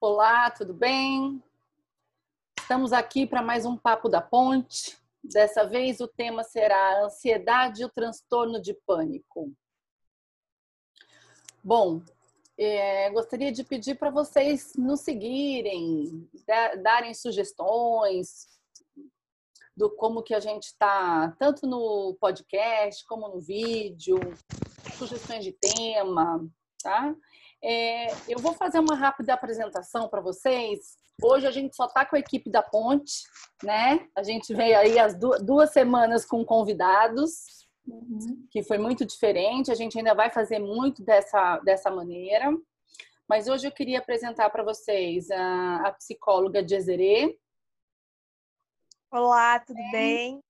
Olá, tudo bem? Estamos aqui para mais um Papo da Ponte. Dessa vez o tema será a ansiedade e o transtorno de pânico. Bom, é, gostaria de pedir para vocês nos seguirem, darem sugestões do como que a gente está, tanto no podcast como no vídeo, sugestões de tema, tá? É, eu vou fazer uma rápida apresentação para vocês. Hoje a gente só está com a equipe da Ponte, né? A gente veio aí as duas, duas semanas com convidados, uhum. que foi muito diferente. A gente ainda vai fazer muito dessa, dessa maneira. Mas hoje eu queria apresentar para vocês a, a psicóloga Jezere. Olá, tudo bem?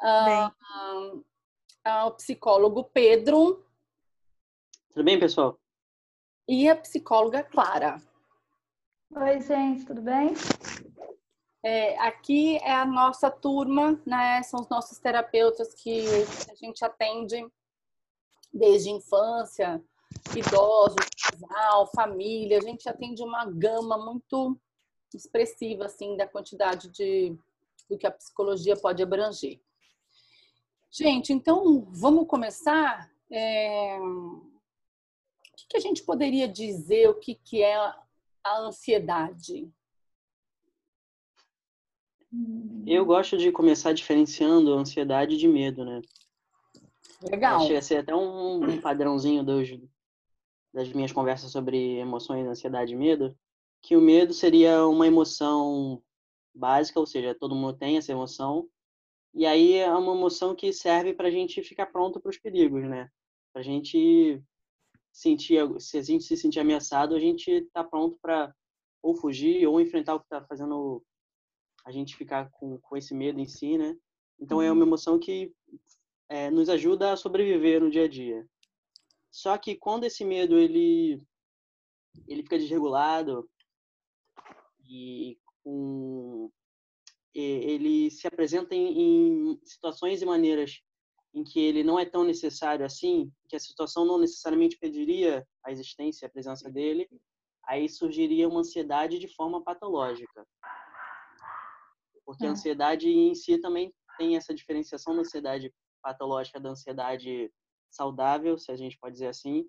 Ah, bem. Ah, o psicólogo Pedro. Tudo bem, pessoal? e a psicóloga Clara. Oi, gente, tudo bem? É, aqui é a nossa turma, né? São os nossos terapeutas que a gente atende desde infância, idosos, casal, família. A gente atende uma gama muito expressiva, assim, da quantidade de do que a psicologia pode abranger. Gente, então vamos começar. É que, que a gente poderia dizer o que, que é a ansiedade? Eu gosto de começar diferenciando ansiedade de medo, né? Legal. Achei ser até um, um padrãozinho dos, das minhas conversas sobre emoções, ansiedade e medo, que o medo seria uma emoção básica, ou seja, todo mundo tem essa emoção, e aí é uma emoção que serve para a gente ficar pronto para os perigos, né? Para a gente sentir, se a gente se sentir ameaçado, a gente está pronto para ou fugir ou enfrentar o que está fazendo a gente ficar com, com esse medo em si, né? Então é uma uhum. emoção que é, nos ajuda a sobreviver no dia a dia. Só que quando esse medo ele ele fica desregulado e com ele se apresenta em, em situações e maneiras em que ele não é tão necessário assim, que a situação não necessariamente pediria a existência, a presença dele, aí surgiria uma ansiedade de forma patológica. Porque a é. ansiedade em si também tem essa diferenciação da ansiedade patológica da ansiedade saudável, se a gente pode dizer assim,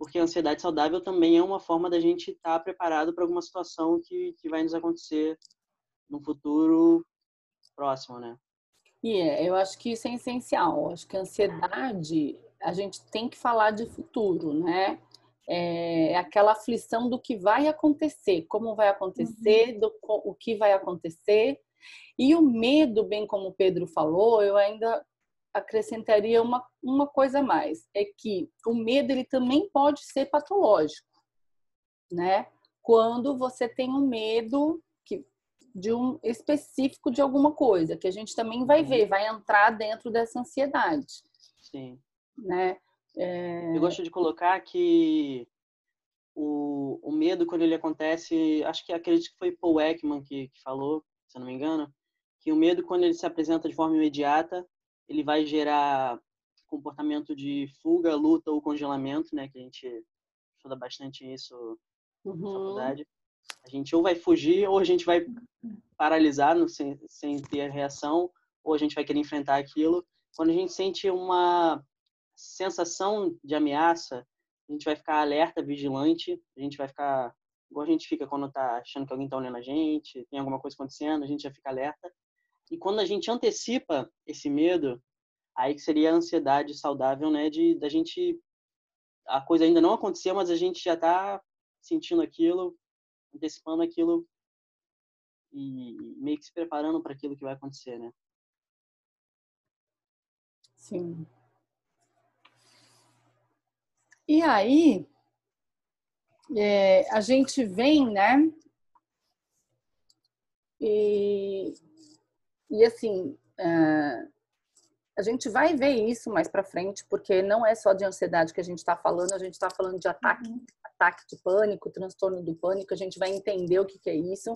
porque a ansiedade saudável também é uma forma da gente estar tá preparado para alguma situação que, que vai nos acontecer no futuro próximo, né? E é, eu acho que isso é essencial. Eu acho que a ansiedade, a gente tem que falar de futuro, né? É, é aquela aflição do que vai acontecer, como vai acontecer, uhum. do o que vai acontecer. E o medo, bem como o Pedro falou, eu ainda acrescentaria uma, uma coisa a mais, é que o medo ele também pode ser patológico, né? Quando você tem um medo de um específico de alguma coisa, que a gente também vai ver, vai entrar dentro dessa ansiedade. Sim. Né? É... Eu gosto de colocar que o, o medo, quando ele acontece, acho que acredito que foi Paul Ekman que, que falou, se eu não me engano, que o medo, quando ele se apresenta de forma imediata, ele vai gerar comportamento de fuga, luta ou congelamento, né? Que a gente estuda bastante isso uhum. na faculdade. A gente ou vai fugir ou a gente vai paralisar no, sem, sem ter reação ou a gente vai querer enfrentar aquilo. Quando a gente sente uma sensação de ameaça, a gente vai ficar alerta, vigilante, a gente vai ficar igual a gente fica quando está achando que alguém está olhando a gente, tem alguma coisa acontecendo, a gente já fica alerta. E quando a gente antecipa esse medo, aí que seria a ansiedade saudável, né, de da gente a coisa ainda não aconteceu, mas a gente já está sentindo aquilo, antecipando aquilo e meio que se preparando para aquilo que vai acontecer, né? Sim. E aí, é, a gente vem, né? E, e assim, é, a gente vai ver isso mais para frente, porque não é só de ansiedade que a gente está falando, a gente está falando de ataque, uhum. ataque de pânico, transtorno do pânico, a gente vai entender o que, que é isso.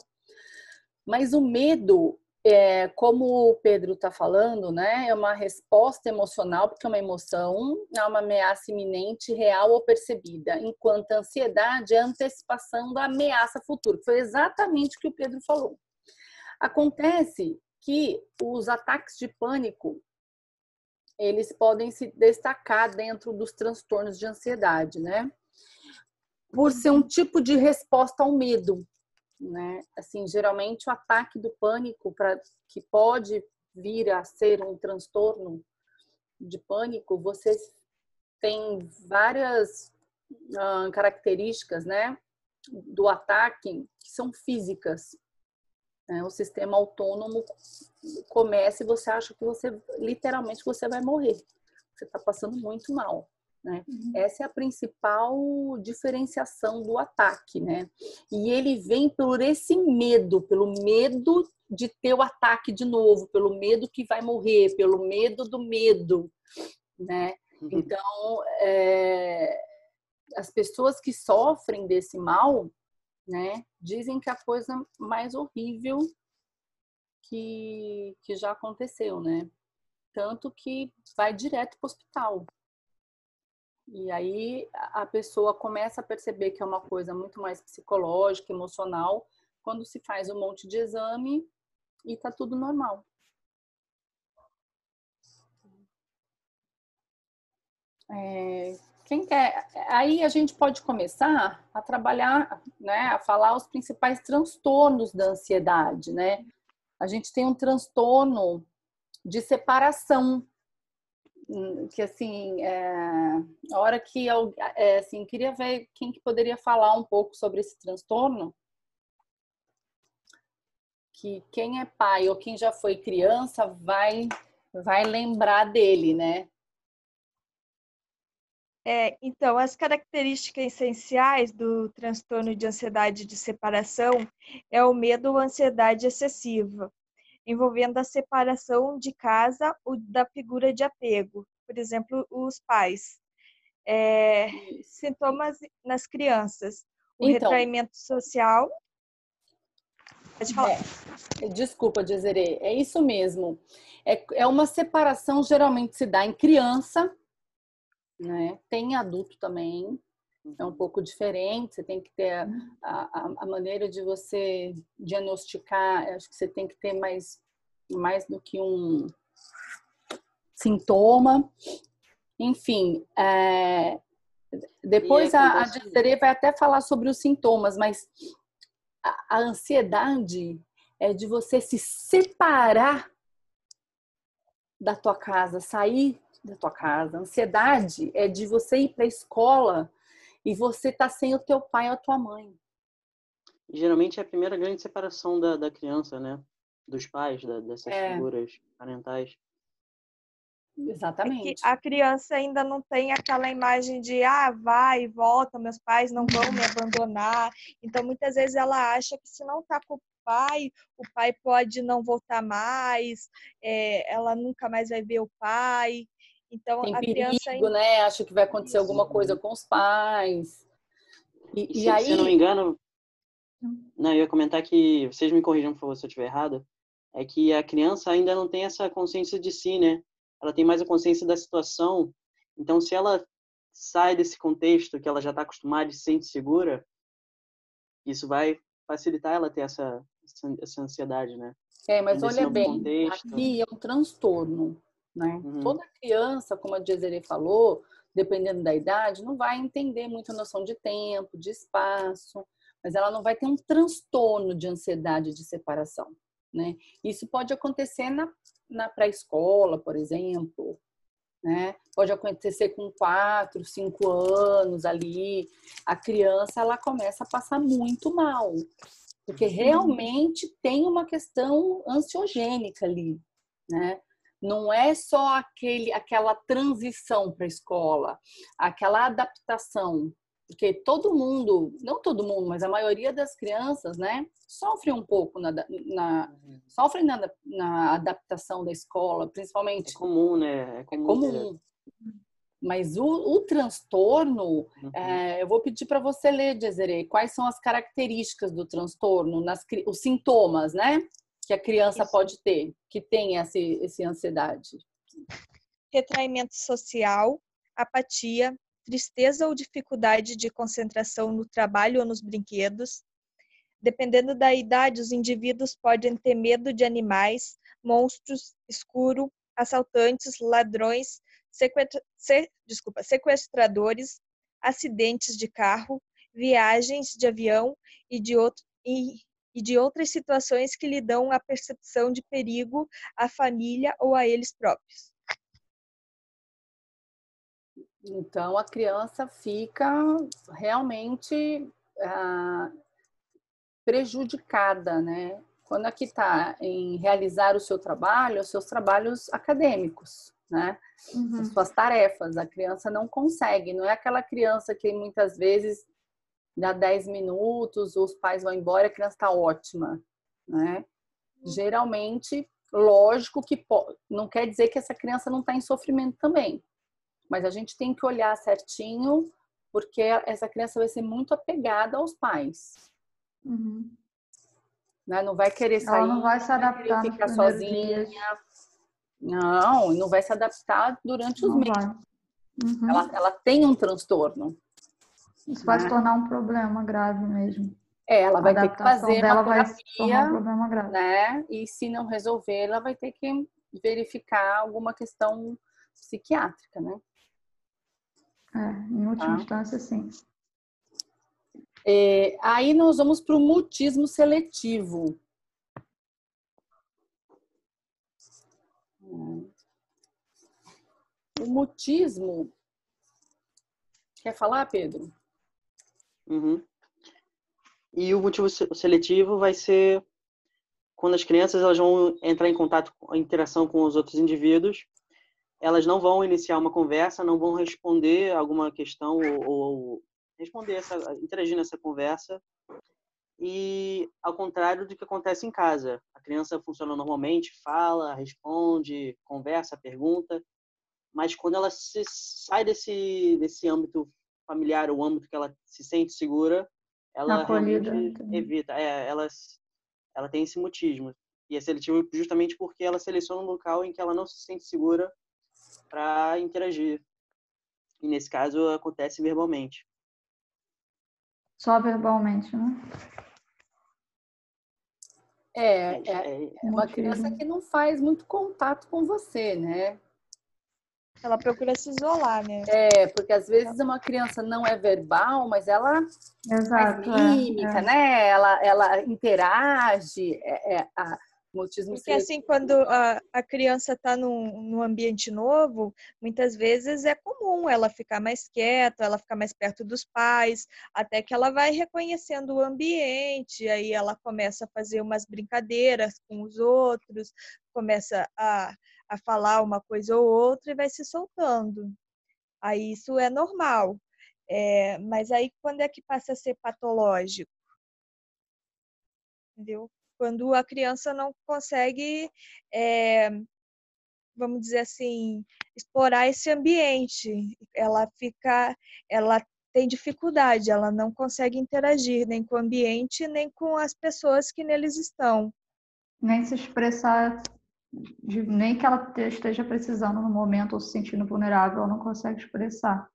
Mas o medo, é, como o Pedro está falando, né, é uma resposta emocional, porque é uma emoção, é uma ameaça iminente, real ou percebida, enquanto a ansiedade é a antecipação da ameaça futura. Foi exatamente o que o Pedro falou. Acontece que os ataques de pânico eles podem se destacar dentro dos transtornos de ansiedade, né? Por ser um tipo de resposta ao medo né? Assim, geralmente o ataque do pânico para que pode vir a ser um transtorno de pânico, você tem várias uh, características, né, do ataque que são físicas. Né? O sistema autônomo começa e você acha que você literalmente você vai morrer. Você está passando muito mal. Né? Uhum. Essa é a principal diferenciação do ataque, né? E ele vem por esse medo, pelo medo de ter o ataque de novo, pelo medo que vai morrer, pelo medo do medo, né? Uhum. Então, é, as pessoas que sofrem desse mal, né, dizem que é a coisa mais horrível que, que já aconteceu, né? Tanto que vai direto para o hospital, e aí a pessoa começa a perceber que é uma coisa muito mais psicológica, emocional, quando se faz um monte de exame e tá tudo normal. É, quem quer? Aí a gente pode começar a trabalhar, né, a falar os principais transtornos da ansiedade, né? A gente tem um transtorno de separação, que assim é, a hora que eu é, assim queria ver quem que poderia falar um pouco sobre esse transtorno que quem é pai ou quem já foi criança vai vai lembrar dele né é, então, as características essenciais do transtorno de ansiedade de separação é o medo ou ansiedade excessiva, envolvendo a separação de casa ou da figura de apego, por exemplo, os pais. É, sintomas nas crianças, o então, retraimento social. Pode falar. É, desculpa, Dizerê, é isso mesmo. É, é uma separação, geralmente se dá em criança, né? tem adulto também, é um pouco diferente, você tem que ter a, a, a, maneira de você diagnosticar, acho que você tem que ter mais, mais do que um sintoma. Enfim, é, depois a, a Desiree vai até falar sobre os sintomas, mas a, a ansiedade é de você se separar da tua casa, sair da tua casa. A ansiedade é de você ir para a escola e você tá sem o teu pai ou a tua mãe. Geralmente é a primeira grande separação da, da criança, né? Dos pais, da, dessas é. figuras parentais. Exatamente. É a criança ainda não tem aquela imagem de ah, vai e volta, meus pais não vão me abandonar. Então, muitas vezes ela acha que se não está com o pai, o pai pode não voltar mais, é, ela nunca mais vai ver o pai. Então Tem a perigo, criança ainda... né? Acha que vai acontecer alguma coisa com os pais. E, e se, aí... se eu não me engano, não, eu ia comentar que vocês me corrijam, por favor, se eu estiver errado, é que a criança ainda não tem essa consciência de si, né? Ela tem mais a consciência da situação. Então, se ela sai desse contexto que ela já está acostumada e se sente segura, isso vai facilitar ela ter essa, essa ansiedade, né? É, mas olha bem, contexto. aqui é um transtorno. Né? Uhum. Toda criança, como a Desiree falou, dependendo da idade, não vai entender muito a noção de tempo, de espaço, mas ela não vai ter um transtorno de ansiedade de separação. Né? Isso pode acontecer na, na pré-escola, por exemplo, né? Pode acontecer com quatro, cinco anos ali, a criança ela começa a passar muito mal, porque uhum. realmente tem uma questão ansiogênica ali, né? Não é só aquele, aquela transição para a escola, aquela adaptação, porque todo mundo, não todo mundo, mas a maioria das crianças, né, sofre um pouco na, na uhum. sofre na, na, adaptação da escola, principalmente. É comum, né? É comum. É comum. Mas o, o transtorno, uhum. é, eu vou pedir para você ler, Desiree, quais são as características do transtorno, nas, os sintomas, né? Que a criança Isso. pode ter, que tem essa, essa ansiedade? Retraimento social, apatia, tristeza ou dificuldade de concentração no trabalho ou nos brinquedos. Dependendo da idade, os indivíduos podem ter medo de animais, monstros, escuro, assaltantes, ladrões, sequestra... se... Desculpa, sequestradores, acidentes de carro, viagens de avião e de, outro... e... e de outras situações que lhe dão a percepção de perigo à família ou a eles próprios. Então a criança fica realmente ah, prejudicada, né? Quando aqui está em realizar o seu trabalho, os seus trabalhos acadêmicos, né? Uhum. As suas tarefas, a criança não consegue, não é aquela criança que muitas vezes dá 10 minutos, os pais vão embora, a criança está ótima, né? Geralmente, lógico que não quer dizer que essa criança não está em sofrimento também, mas a gente tem que olhar certinho, porque essa criança vai ser muito apegada aos pais. Uhum. Né? Não vai querer sair, Ela não vai se adaptar vai ficar sozinha. Dias. Não, não vai se adaptar durante os não meses. Uhum. Ela, ela tem um transtorno. Isso né? vai se tornar um problema grave mesmo. É, ela vai ter que fazer dela uma terapia, vai se tornar um problema grave. né? E se não resolver, ela vai ter que verificar alguma questão psiquiátrica, né? É, em última tá? instância, sim. É, aí nós vamos para o mutismo seletivo. O mutismo. Quer falar, Pedro? Uhum. E o motivo seletivo vai ser quando as crianças elas vão entrar em contato, em interação com os outros indivíduos elas não vão iniciar uma conversa, não vão responder alguma questão ou, ou responder essa, interagir nessa conversa. E ao contrário do que acontece em casa, a criança funciona normalmente, fala, responde, conversa, pergunta, mas quando ela sai desse desse âmbito familiar, o âmbito que ela se sente segura, ela Acolhida, realmente evita. É, ela, ela tem esse mutismo. E é seletivo justamente porque ela seleciona um local em que ela não se sente segura para interagir. E nesse caso acontece verbalmente. Só verbalmente, né? É, é, é uma criança que não faz muito contato com você, né? Ela procura se isolar, né? É, porque às vezes uma criança não é verbal, mas ela Exato, faz mímica, é, é. né? Ela, ela interage. É, é a, Porque assim, quando a, a criança está num, num ambiente novo, muitas vezes é comum ela ficar mais quieta, ela ficar mais perto dos pais, até que ela vai reconhecendo o ambiente, aí ela começa a fazer umas brincadeiras com os outros, começa a, a falar uma coisa ou outra e vai se soltando. Aí isso é normal. É, mas aí quando é que passa a ser patológico? Entendeu? quando a criança não consegue, é, vamos dizer assim, explorar esse ambiente. Ela fica, ela tem dificuldade, ela não consegue interagir nem com o ambiente, nem com as pessoas que neles estão. Nem se expressar, nem que ela esteja precisando no momento ou se sentindo vulnerável, ela não consegue expressar.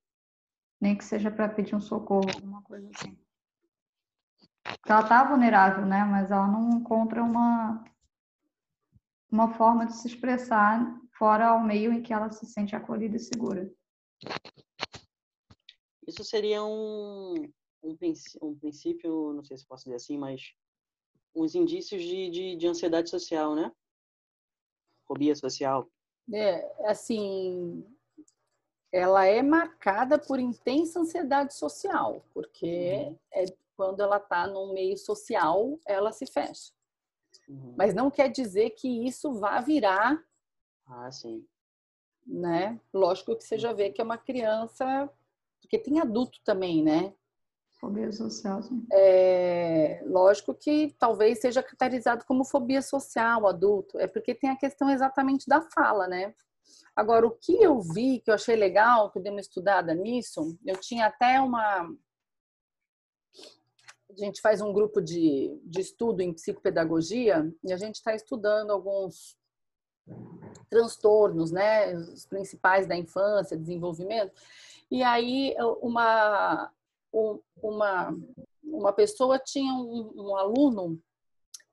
Nem que seja para pedir um socorro, alguma coisa assim ela está vulnerável, né? Mas ela não encontra uma uma forma de se expressar fora ao meio em que ela se sente acolhida e segura. Isso seria um, um, um princípio, não sei se posso dizer assim, mas uns indícios de, de, de ansiedade social, né? Fobia social. É, assim, ela é marcada por intensa ansiedade social, porque uhum. é quando ela está num meio social, ela se fecha. Uhum. Mas não quer dizer que isso vá virar. Ah, sim. Né? Lógico que você já vê que é uma criança, porque tem adulto também, né? Fobia social. Sim. É, lógico que talvez seja caracterizado como fobia social, adulto. É porque tem a questão exatamente da fala, né? Agora, o que eu vi, que eu achei legal, que eu dei uma estudada nisso, eu tinha até uma, a gente faz um grupo de, de estudo em psicopedagogia e a gente está estudando alguns transtornos, né, os principais da infância, desenvolvimento. E aí uma uma uma pessoa tinha um, um aluno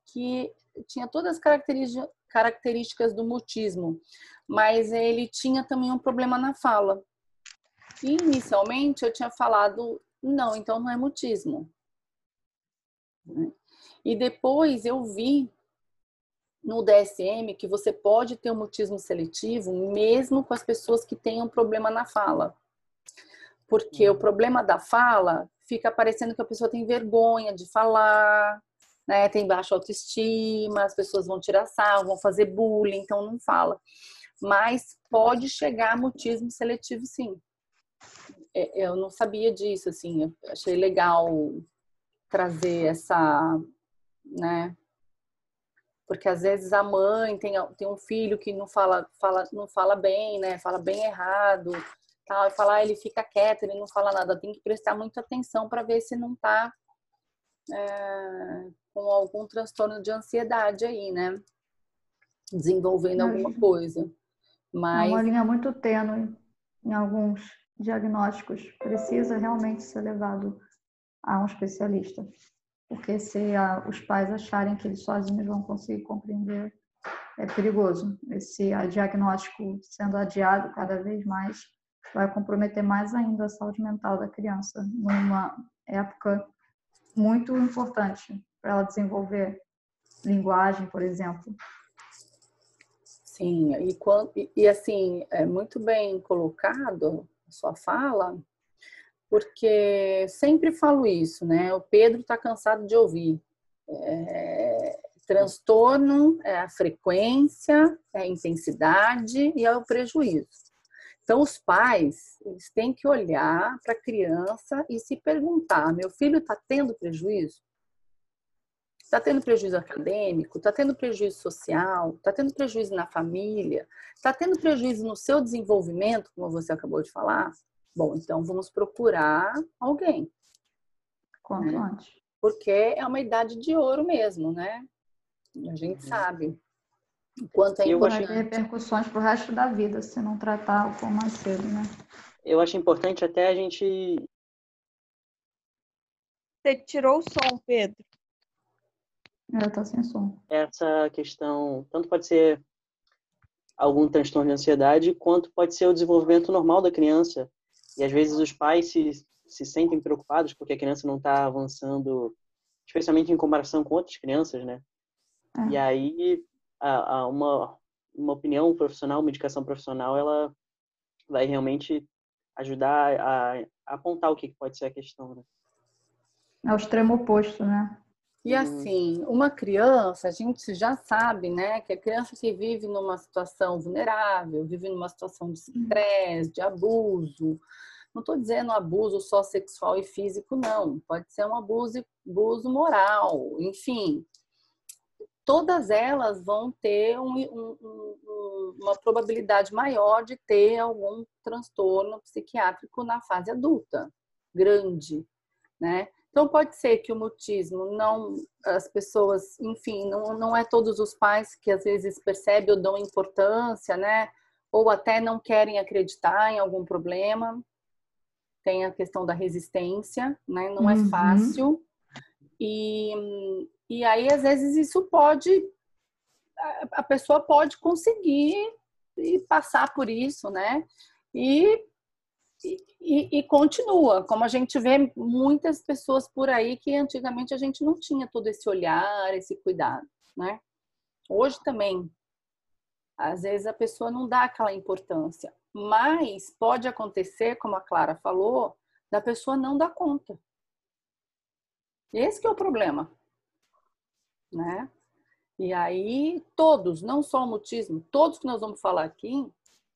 que tinha todas as características do mutismo, mas ele tinha também um problema na fala. E inicialmente eu tinha falado, não, então não é mutismo. E depois eu vi no DSM que você pode ter um mutismo seletivo mesmo com as pessoas que um problema na fala. Porque o uhum. problema da fala fica parecendo que a pessoa tem vergonha de falar, né? Tem baixa autoestima, as pessoas vão tirar sal, vão fazer bullying, então não fala. Mas pode chegar a mutismo seletivo, sim. É, eu não sabia disso, assim, eu achei legal trazer essa, né? Porque às vezes a mãe tem, tem um filho que não fala, fala, não fala bem, né? Fala bem errado, tal, e fala, ah, ele fica quieto, ele não fala nada. Tem que prestar muita atenção para ver se não está é, com algum transtorno de ansiedade aí, né? Desenvolvendo alguma coisa. Mas... Uma linha muito tênue em alguns diagnósticos. Precisa realmente ser levado a um especialista. Porque se a, os pais acharem que eles sozinhos vão conseguir compreender, é perigoso. Esse diagnóstico sendo adiado cada vez mais vai comprometer mais ainda a saúde mental da criança numa época muito importante para ela desenvolver linguagem, por exemplo. Sim, e, e assim, é muito bem colocado a sua fala, porque sempre falo isso, né? O Pedro está cansado de ouvir. É, transtorno é a frequência, é a intensidade e é o prejuízo. Então, os pais eles têm que olhar para a criança e se perguntar: meu filho está tendo prejuízo? Está tendo prejuízo acadêmico? Está tendo prejuízo social? Está tendo prejuízo na família? Está tendo prejuízo no seu desenvolvimento, como você acabou de falar? Bom, então vamos procurar alguém. Quanto né? Porque é uma idade de ouro mesmo, né? A gente uhum. sabe o quanto é importante. Vai ter repercussões para o resto da vida se não tratar o pão mais cedo, né? Eu acho importante até a gente. Você tirou o som, Pedro. É, tá sem som. Essa questão, tanto pode ser algum transtorno de ansiedade, quanto pode ser o desenvolvimento normal da criança. E às vezes os pais se, se sentem preocupados porque a criança não está avançando, especialmente em comparação com outras crianças, né? É. E aí, a, a uma, uma opinião profissional, uma indicação profissional, ela vai realmente ajudar a, a apontar o que pode ser a questão, né? É o extremo oposto, né? E assim, uma criança, a gente já sabe, né, que a criança que vive numa situação vulnerável, vive numa situação de estresse, de abuso, não estou dizendo abuso só sexual e físico, não. Pode ser um abuso, abuso moral, enfim. Todas elas vão ter um, um, um, uma probabilidade maior de ter algum transtorno psiquiátrico na fase adulta, grande, né? Então pode ser que o mutismo não as pessoas, enfim, não, não é todos os pais que às vezes percebem ou dão importância, né? Ou até não querem acreditar em algum problema. Tem a questão da resistência, né? Não é uhum. é fácil. E, e aí às vezes isso pode a pessoa pode conseguir e passar por isso, né? E e, e, continua, como a gente vê muitas pessoas por aí que antigamente a gente não tinha todo esse olhar, esse cuidado, né? Hoje também, às vezes a pessoa não dá aquela importância, mas pode acontecer, como a Clara falou, da pessoa não dar conta. Esse que é o problema, né? E aí todos, não só o mutismo, todos que nós vamos falar aqui,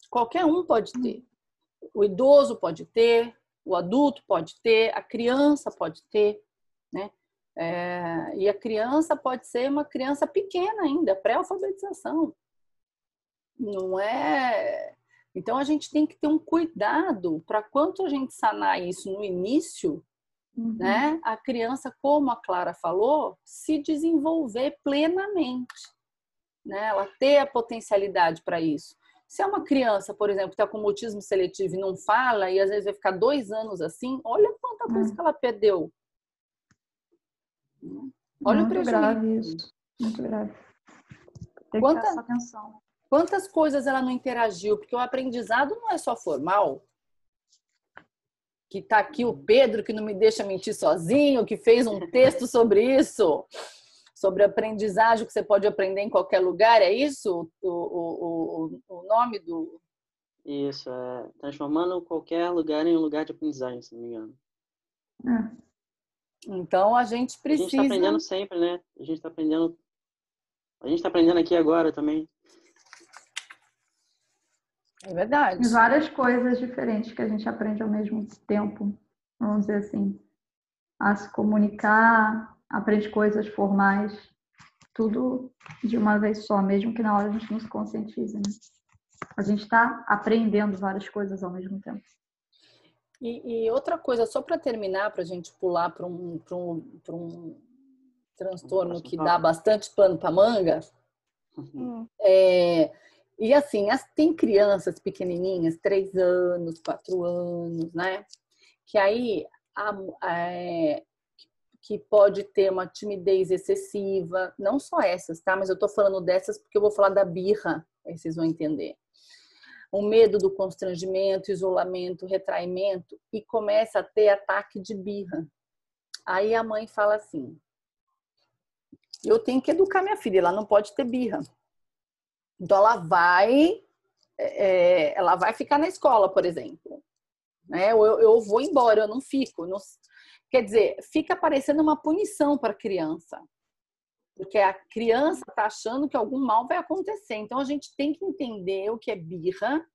qualquer um pode ter o idoso pode ter, o adulto pode ter, a criança pode ter, né? É, e a criança pode ser uma criança pequena ainda, pré-alfabetização. Não é. Então a gente tem que ter um cuidado para quanto a gente sanar isso no início, uhum. né? A criança, como a Clara falou, se desenvolver plenamente, né? Ela ter a potencialidade para isso. Se é uma criança, por exemplo, que está com mutismo seletivo e não fala, e às vezes vai ficar dois anos assim, olha quanta coisa é. que ela perdeu. Olha Muito o prejuízo. grave isso. Muito grave. Tem Quanta, que atenção. Quantas coisas ela não interagiu? Porque o aprendizado não é só formal. Que está aqui o Pedro, que não me deixa mentir sozinho, que fez um texto sobre isso sobre aprendizagem que você pode aprender em qualquer lugar, é isso o, o, o, o nome do. Isso, é transformando qualquer lugar em um lugar de aprendizagem, se não me engano. É. Então a gente precisa. A gente está aprendendo sempre, né? A gente está aprendendo. A gente está aprendendo aqui agora também. É verdade. várias coisas diferentes que a gente aprende ao mesmo tempo, vamos dizer assim. A se comunicar, aprende coisas formais, tudo de uma vez só, mesmo que na hora a gente não se conscientize, né? A gente está aprendendo várias coisas ao mesmo tempo. E, e outra coisa, só para terminar, para a gente pular para um, um, um transtorno que dá bastante pano para manga, hum. é, e assim, as, tem crianças pequenininhas, três anos, quatro anos, né? Que aí a, é, que pode ter uma timidez excessiva, não só essas, tá? Mas eu tô falando dessas porque eu vou falar da birra, aí vocês vão entender. O medo do constrangimento, isolamento, retraimento e começa a ter ataque de birra. Aí a mãe fala assim: eu tenho que educar minha filha, ela não pode ter birra. Então ela vai, é, ela vai ficar na escola, por exemplo. Né? Eu, eu vou embora, eu não fico. Não, Quer dizer, fica parecendo uma punição para a criança. Porque a criança está achando que algum mal vai acontecer. Então a gente tem que entender o que é birra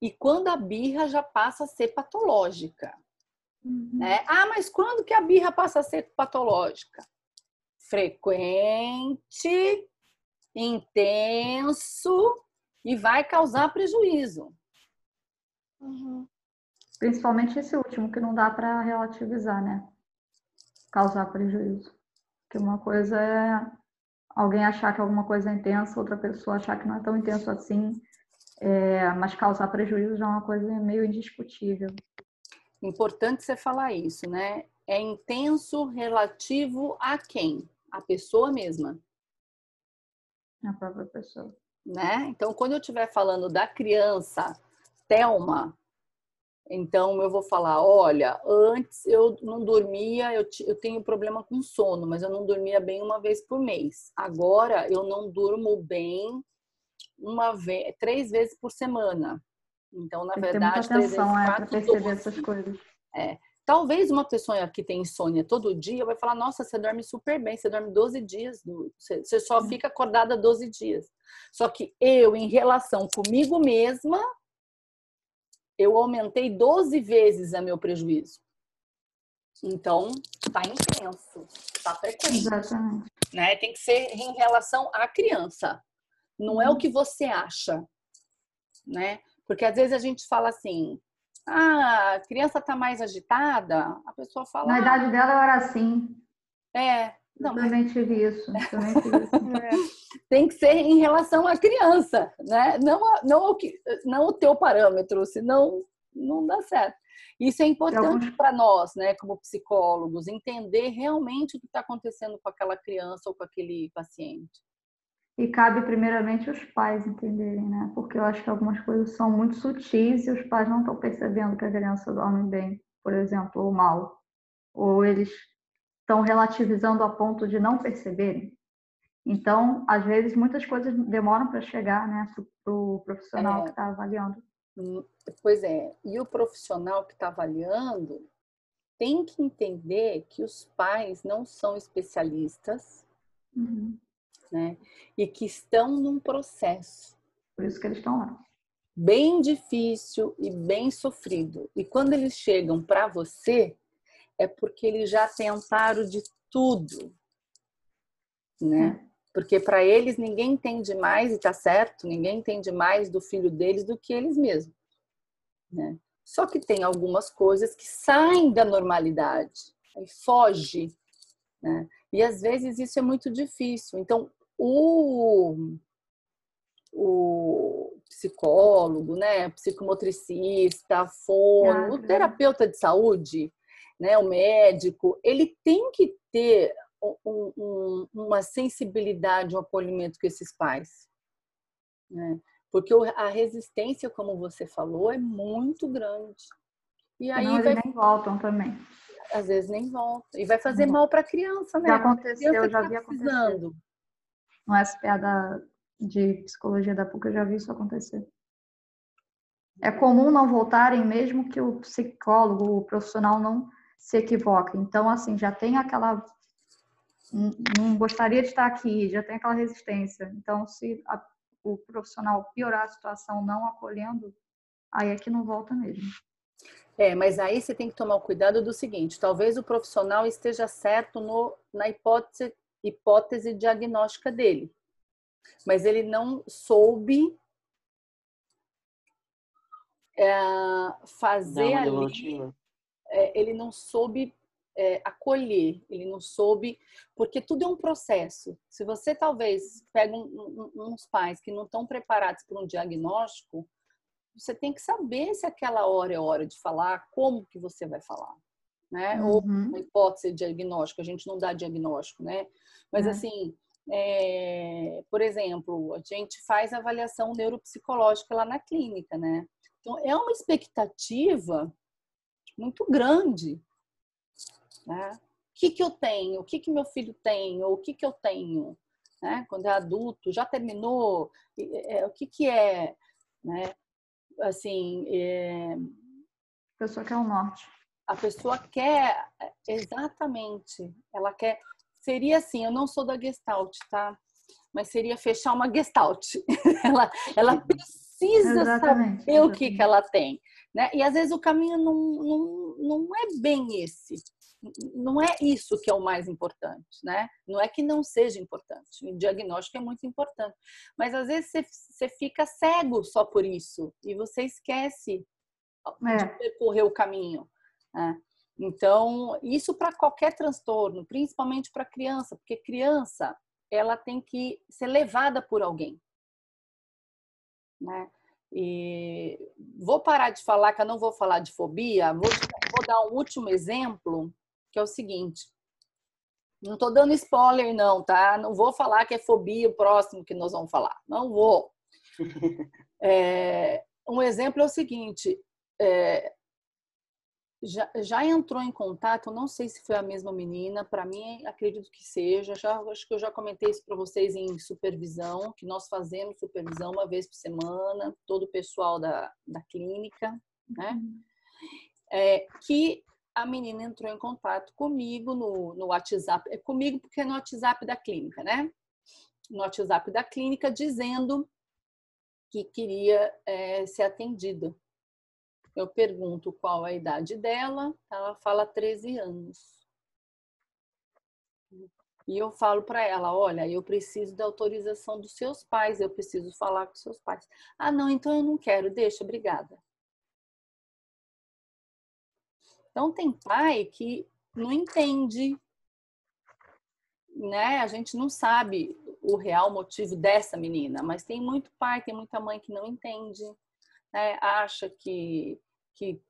e quando a birra já passa a ser patológica. Uhum. Né? Ah, mas quando que a birra passa a ser patológica? Frequente, intenso e vai causar prejuízo. Uhum. Principalmente esse último, que não dá para relativizar, né? Causar prejuízo. Que uma coisa é alguém achar que alguma coisa é intensa, outra pessoa achar que não é tão intenso assim, é, mas causar prejuízo já é uma coisa meio indiscutível. Importante você falar isso, né? É intenso relativo a quem? A pessoa mesma. A própria pessoa. Né? Então, quando eu estiver falando da criança, Thelma, então eu vou falar, olha, antes eu não dormia, eu, eu tenho problema com sono, mas eu não dormia bem uma vez por mês. Agora eu não durmo bem uma vez, três vezes por semana. Então, na tem verdade, ter muita atenção, é, para perceber essas coisas. É. Talvez uma pessoa que tem insônia todo dia vai falar: Nossa, você dorme super bem, você dorme 12 dias, você só fica acordada 12 dias. Só que eu, em relação comigo mesma, eu aumentei 12 vezes a meu prejuízo. Então, está intenso, está frequente. Exatamente. Né? Tem que ser em relação à criança. Não é o uhum. que você acha, né? Porque às vezes a gente fala assim, ah, a criança está mais agitada, a pessoa fala... Na idade ah, dela eu era assim. É, não, eu também tive isso. Também tive isso. é. Tem que ser em relação à criança, né? Não, não, o, que, não o teu parâmetro, senão não dá certo. Isso é importante para nós, né, como psicólogos, entender realmente o que está acontecendo com aquela criança ou com aquele paciente. E cabe primeiramente os pais entenderem, né? Porque eu acho que algumas coisas são muito sutis e os pais não estão percebendo que a criança dorme bem, por exemplo, ou mal. Ou eles estão relativizando a ponto de não perceberem. Então, às vezes, muitas coisas demoram para chegar né, para o profissional é, que está avaliando. Pois é, e o profissional que está avaliando tem que entender que os pais não são especialistas, uhum. Né? E que estão num processo. Por isso que eles estão lá. Bem difícil e bem sofrido. E quando eles chegam para você, é porque eles já tentaram de tudo, né? Porque para eles ninguém entende mais, e tá certo, ninguém entende mais do filho deles do que eles mesmos, né? Só que tem algumas coisas que saem da normalidade, aí foge, né? E às vezes isso é muito difícil. Então, o, o psicólogo, né, psicomotricista, fono, o terapeuta de saúde, né, o médico, ele tem que ter um, um, uma sensibilidade, um acolhimento com esses pais. Né? Porque a resistência, como você falou, é muito grande. E aí Não, vai... nem voltam também. Às vezes nem voltam. E vai fazer mal para a criança, né? Já aconteceu, eu já tá vi acontecer. No SPA da, de psicologia da PUC, eu já vi isso acontecer. É comum não voltarem, mesmo que o psicólogo, o profissional não se equivoque. Então, assim, já tem aquela. Não gostaria de estar aqui, já tem aquela resistência. Então, se a, o profissional piorar a situação não acolhendo, aí é que não volta mesmo. É, mas aí você tem que tomar o cuidado do seguinte: talvez o profissional esteja certo no, na hipótese, hipótese diagnóstica dele, mas ele não soube é, fazer ali, é, ele não soube é, acolher, ele não soube, porque tudo é um processo. Se você talvez pega um, um, uns pais que não estão preparados para um diagnóstico, você tem que saber se aquela hora é hora de falar, como que você vai falar, né? Uhum. Ou uma hipótese diagnóstica, a gente não dá diagnóstico, né? Mas assim, é, por exemplo, a gente faz avaliação neuropsicológica lá na clínica, né? Então é uma expectativa muito grande, né? O que que eu tenho? O que que meu filho tem? Ou o que que eu tenho? Né? Quando é adulto, já terminou? É, o que que é, né? assim. É... A pessoa quer o norte. A pessoa quer, exatamente, ela quer. Seria assim, eu não sou da Gestalt, tá? Mas seria fechar uma Gestalt. ela, ela precisa exatamente, saber exatamente. o que, que ela tem. Né? E às vezes o caminho não, não, não é bem esse não é isso que é o mais importante, né? Não é que não seja importante. O diagnóstico é muito importante. Mas às vezes você, você fica cego só por isso e você esquece é. de percorrer o caminho. Né? Então, isso para qualquer transtorno, principalmente para criança, porque criança ela tem que ser levada por alguém. Né? E vou parar de falar que eu não vou falar de fobia, vou, vou dar um último exemplo que é o seguinte. Não estou dando spoiler, não, tá? Não vou falar que é fobia o próximo que nós vamos falar. Não vou. É, um exemplo é o seguinte: é, já, já entrou em contato, não sei se foi a mesma menina, para mim acredito que seja. Já, acho que eu já comentei isso para vocês em supervisão, que nós fazemos supervisão uma vez por semana, todo o pessoal da, da clínica, né? Uhum. É, que a menina entrou em contato comigo no, no WhatsApp, é comigo porque é no WhatsApp da clínica, né? No WhatsApp da clínica, dizendo que queria é, ser atendida. Eu pergunto qual a idade dela, ela fala 13 anos. E eu falo para ela: olha, eu preciso da autorização dos seus pais, eu preciso falar com seus pais. Ah, não, então eu não quero, deixa, obrigada. Então tem pai que não entende, né? A gente não sabe o real motivo dessa menina, mas tem muito pai, tem muita mãe que não entende, né? Acha que que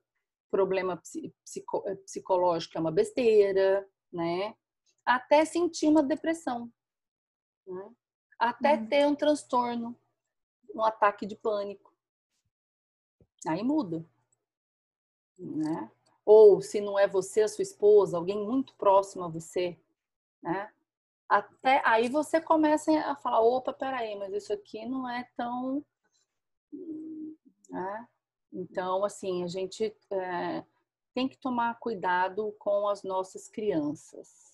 problema psico, psicológico é uma besteira, né? Até sentir uma depressão, né? até uhum. ter um transtorno, um ataque de pânico. Aí muda, né? ou se não é você, a sua esposa, alguém muito próximo a você, né? Até aí você começa a falar, opa, peraí, mas isso aqui não é tão, né? Então, assim, a gente é, tem que tomar cuidado com as nossas crianças.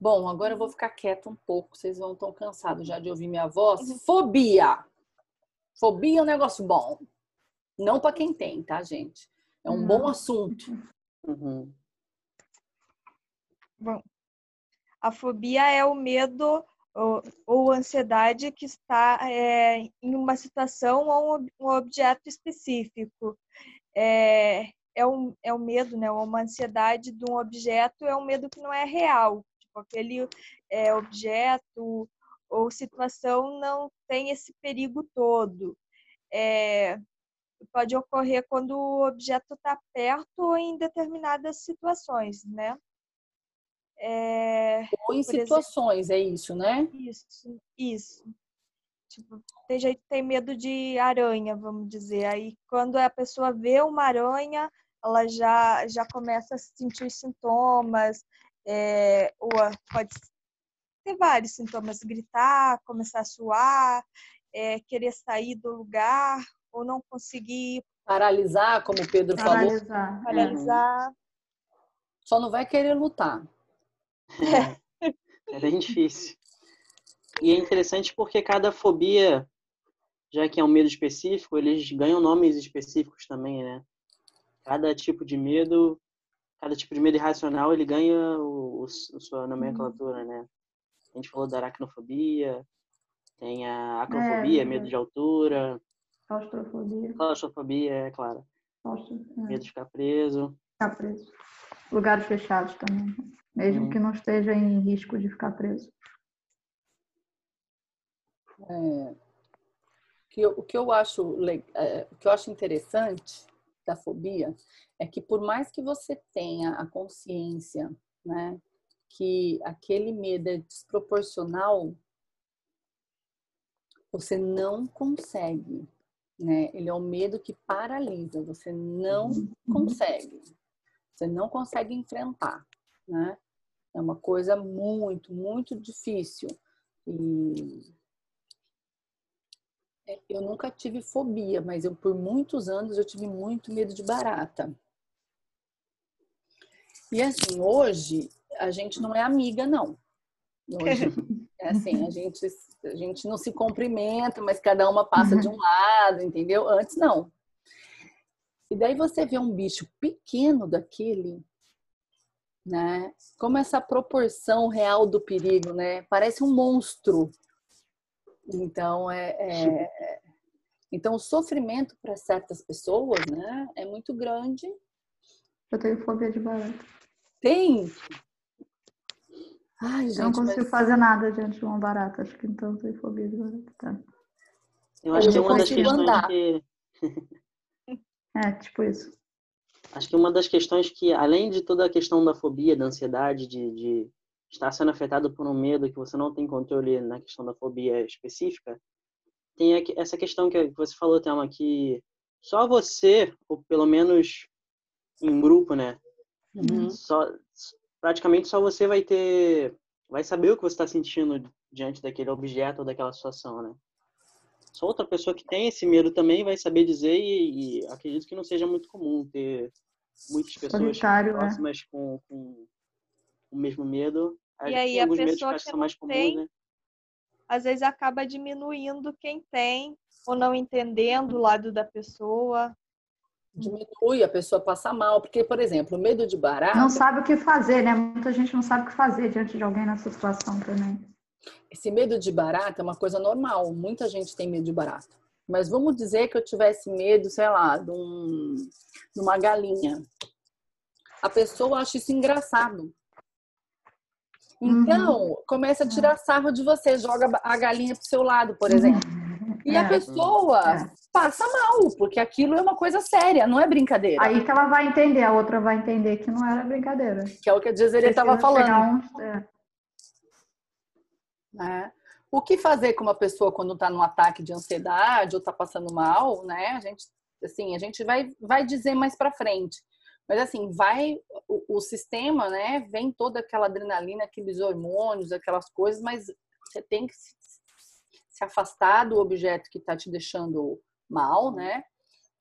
Bom, agora eu vou ficar quieta um pouco, vocês vão tão cansados já de ouvir minha voz. Uhum. Fobia. Fobia é um negócio bom. Não para quem tem, tá, gente? É um bom assunto. Uhum. Bom, a fobia é o medo ou, ou ansiedade que está é, em uma situação ou um, objeto específico. É, é, um, é um medo, né? Uma ansiedade de um objeto é um medo que não é real. Tipo, aquele é, objeto ou situação não tem esse perigo todo. É, pode ocorrer quando o objeto está perto ou em determinadas situações, né? É, ou em situações, exemplo, é isso, né? Isso, isso. Tipo, tem gente que tem medo de aranha, vamos dizer. Aí, quando a pessoa vê uma aranha, ela já, já começa a sentir sintomas, é, ou pode ter vários sintomas, gritar, começar a suar, é, querer sair do lugar, ou não conseguir. Paralisar, como o Pedro paralisar, falou. Paralisar. É. Só não vai querer lutar. É, é bem difícil. E é interessante porque cada fobia, já que é um medo específico, eles ganham nomes específicos também, né? Cada tipo de medo, cada tipo de medo irracional, ele ganha o, o, a sua nomenclatura, né? A gente falou da aracnofobia, tem a acrofobia, é, medo de altura. Claustrofobia. Claustrofobia, é claro. Claustro, é. Medo de ficar preso. Ficar preso. Lugares fechados também. Mesmo hum. que não esteja em risco de ficar preso. É, que eu, o que eu acho é, o que eu acho interessante da fobia é que por mais que você tenha a consciência, né, que aquele medo é desproporcional, você não consegue, né? Ele é um medo que paralisa, você não uhum. consegue. Você não consegue enfrentar, né? É uma coisa muito, muito difícil. E é, eu nunca tive fobia, mas eu por muitos anos eu tive muito medo de barata. E assim, hoje a gente não é amiga, não. Hoje, é assim, a gente, a gente não se cumprimenta, mas cada uma passa de um lado, entendeu? Antes não. E daí você vê um bicho pequeno daquele, né? Como essa proporção real do perigo, né? Parece um monstro. Então é, é... então o sofrimento para certas pessoas, né? É muito grande. Eu tenho fobia de barata. Tem. Ai, gente, eu não consigo mas... fazer nada diante de uma barata, acho que então eu tenho fobia de barata. Tá. Eu acho eu que uma das questões andar. que. é, tipo isso. Acho que uma das questões que, além de toda a questão da fobia, da ansiedade, de, de estar sendo afetado por um medo que você não tem controle na questão da fobia específica, tem essa questão que você falou, Thelma, que só você, ou pelo menos em grupo, né? Uhum. Só, praticamente só você vai ter, vai saber o que você está sentindo diante daquele objeto ou daquela situação, né? Só outra pessoa que tem esse medo também vai saber dizer e, e acredito que não seja muito comum ter muitas pessoas Solitário, né? próximas né? com, com o mesmo medo. E aí a pessoa que, que mais comuns, tem, né? às vezes acaba diminuindo quem tem ou não entendendo o lado da pessoa diminui, a pessoa passa mal. Porque, por exemplo, o medo de barata. Não sabe o que fazer, né? Muita gente não sabe o que fazer diante de alguém nessa situação também. Esse medo de barata é uma coisa normal. Muita gente tem medo de barata. Mas vamos dizer que eu tivesse medo, sei lá, de, um, de uma galinha. A pessoa acha isso engraçado. Então, uhum. começa a tirar sarro de você, joga a galinha pro seu lado, por exemplo. E é. a pessoa é. passa mal, porque aquilo é uma coisa séria, não é brincadeira. Aí que ela vai entender, a outra vai entender que não era brincadeira. Que é o que a Jezere estava falando. Um... É. Né? O que fazer com uma pessoa quando está num ataque de ansiedade ou está passando mal, né? A gente, assim, a gente vai, vai dizer mais para frente. Mas assim, vai o, o, sistema, né? Vem toda aquela adrenalina, aqueles hormônios, aquelas coisas, mas você tem que se se afastar do objeto que está te deixando mal, né?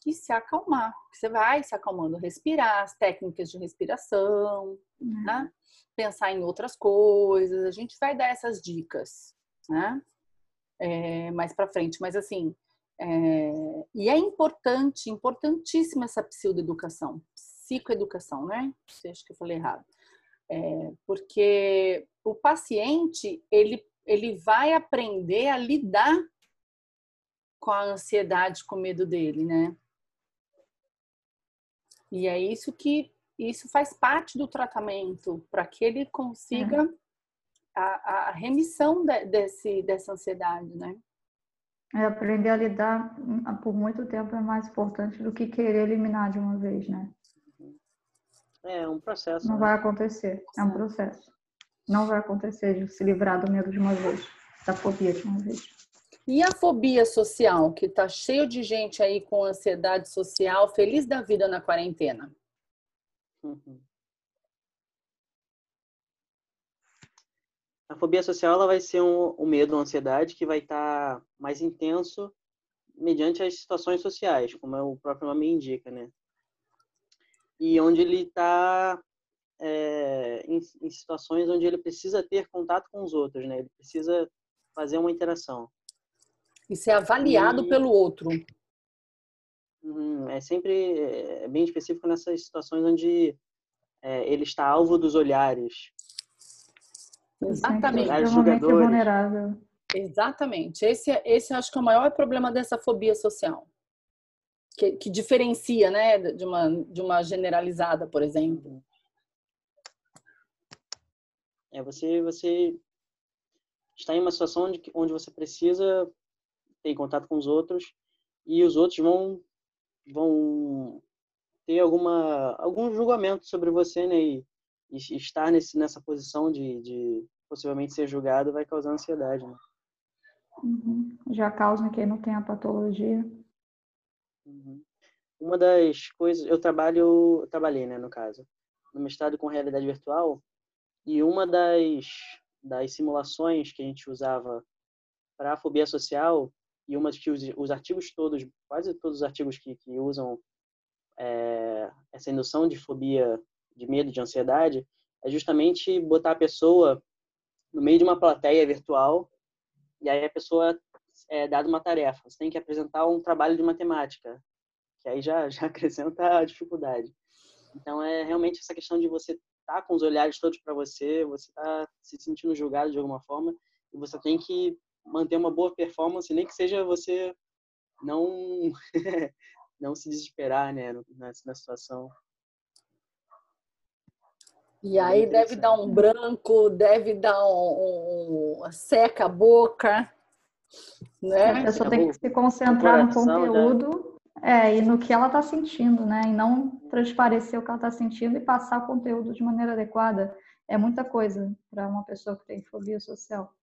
E se acalmar. Você vai se acalmando, respirar, as técnicas de respiração, uhum. né? Pensar em outras coisas. A gente vai dar essas dicas, né? É, mais para frente. Mas assim, é... e é importante, importantíssima essa psicoeducação, psicoeducação, né? Acho que eu falei errado. É, porque o paciente ele ele vai aprender a lidar com a ansiedade, com o medo dele, né? E é isso que isso faz parte do tratamento para que ele consiga é. a, a, remissão de, desse, dessa ansiedade, né? É, aprender a lidar hum, por muito tempo é mais importante do que querer eliminar de uma vez, né? É um processo. Não né? vai acontecer, é um processo. Não vai acontecer de se livrar do medo de uma vez, da fobia de uma vez. E a fobia social, que está cheio de gente aí com ansiedade social, feliz da vida na quarentena? Uhum. A fobia social ela vai ser um, um medo, uma ansiedade que vai estar tá mais intenso mediante as situações sociais, como o próprio nome indica, né? E onde ele está é, em, em, situações onde ele precisa ter contato com os outros, né? Ele precisa fazer uma interação. E ser avaliado e... pelo outro. Uhum, é sempre é bem específico nessas situações onde é, ele está alvo dos olhares. Exatamente. Olhares jogadores. vulnerável. Exatamente. Esse, esse acho que é o maior problema dessa fobia social. Que, que diferencia, né, de uma, de uma generalizada, por exemplo. É, você, você está em uma situação onde, onde você precisa ter contato com os outros e os outros vão vão ter alguma algum julgamento sobre você, né? E, e estar nesse, nessa posição de, de possivelmente ser julgado vai causar ansiedade, né? Uhum. Já causa quem não tem a patologia. Uhum. Uma das coisas, eu trabalho, eu trabalhei, né, no caso, no mestrado com realidade virtual, e uma das das simulações que a gente usava para a fobia social e uma que os, os artigos todos, quase todos os artigos que, que usam é, essa indução de fobia, de medo, de ansiedade, é justamente botar a pessoa no meio de uma plateia virtual e aí a pessoa é dada uma tarefa. Você tem que apresentar um trabalho de matemática, que aí já, já acrescenta a dificuldade. Então é realmente essa questão de você estar tá com os olhares todos para você, você está se sentindo julgado de alguma forma e você tem que manter uma boa performance, nem que seja você não não se desesperar, né, nessa situação. E aí deve dar um branco, deve dar um, um seca a boca, né? A pessoa tem que se concentrar no né? conteúdo é, e no que ela está sentindo, né? E não transparecer o que ela está sentindo e passar o conteúdo de maneira adequada. É muita coisa para uma pessoa que tem fobia social.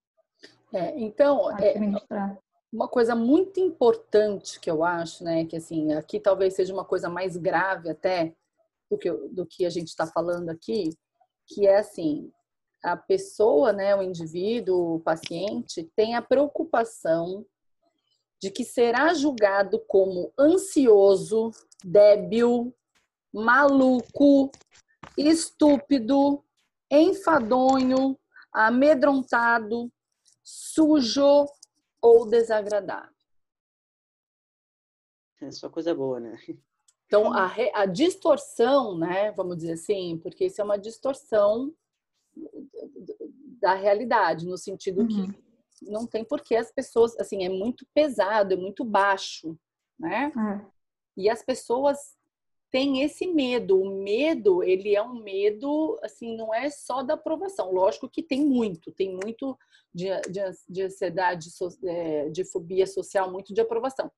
É, então, é, uma coisa muito importante que eu acho, né, que assim, aqui talvez seja uma coisa mais grave até do que, do que a gente está falando aqui, que é assim, a pessoa, né, o indivíduo, o paciente, tem a preocupação de que será julgado como ansioso, débil, maluco, estúpido, enfadonho, amedrontado, sujo ou desagradável. É só coisa boa, né? Então, a, a distorção, né, vamos dizer assim, porque isso é uma distorção da realidade, no sentido uhum. que não tem porquê as pessoas, assim, é muito pesado, é muito baixo, né? É. E as pessoas têm esse medo. O medo, ele é um medo, assim, não é só da aprovação. Lógico que tem muito, tem muito de, de, de ansiedade, é, de fobia social, muito de aprovação.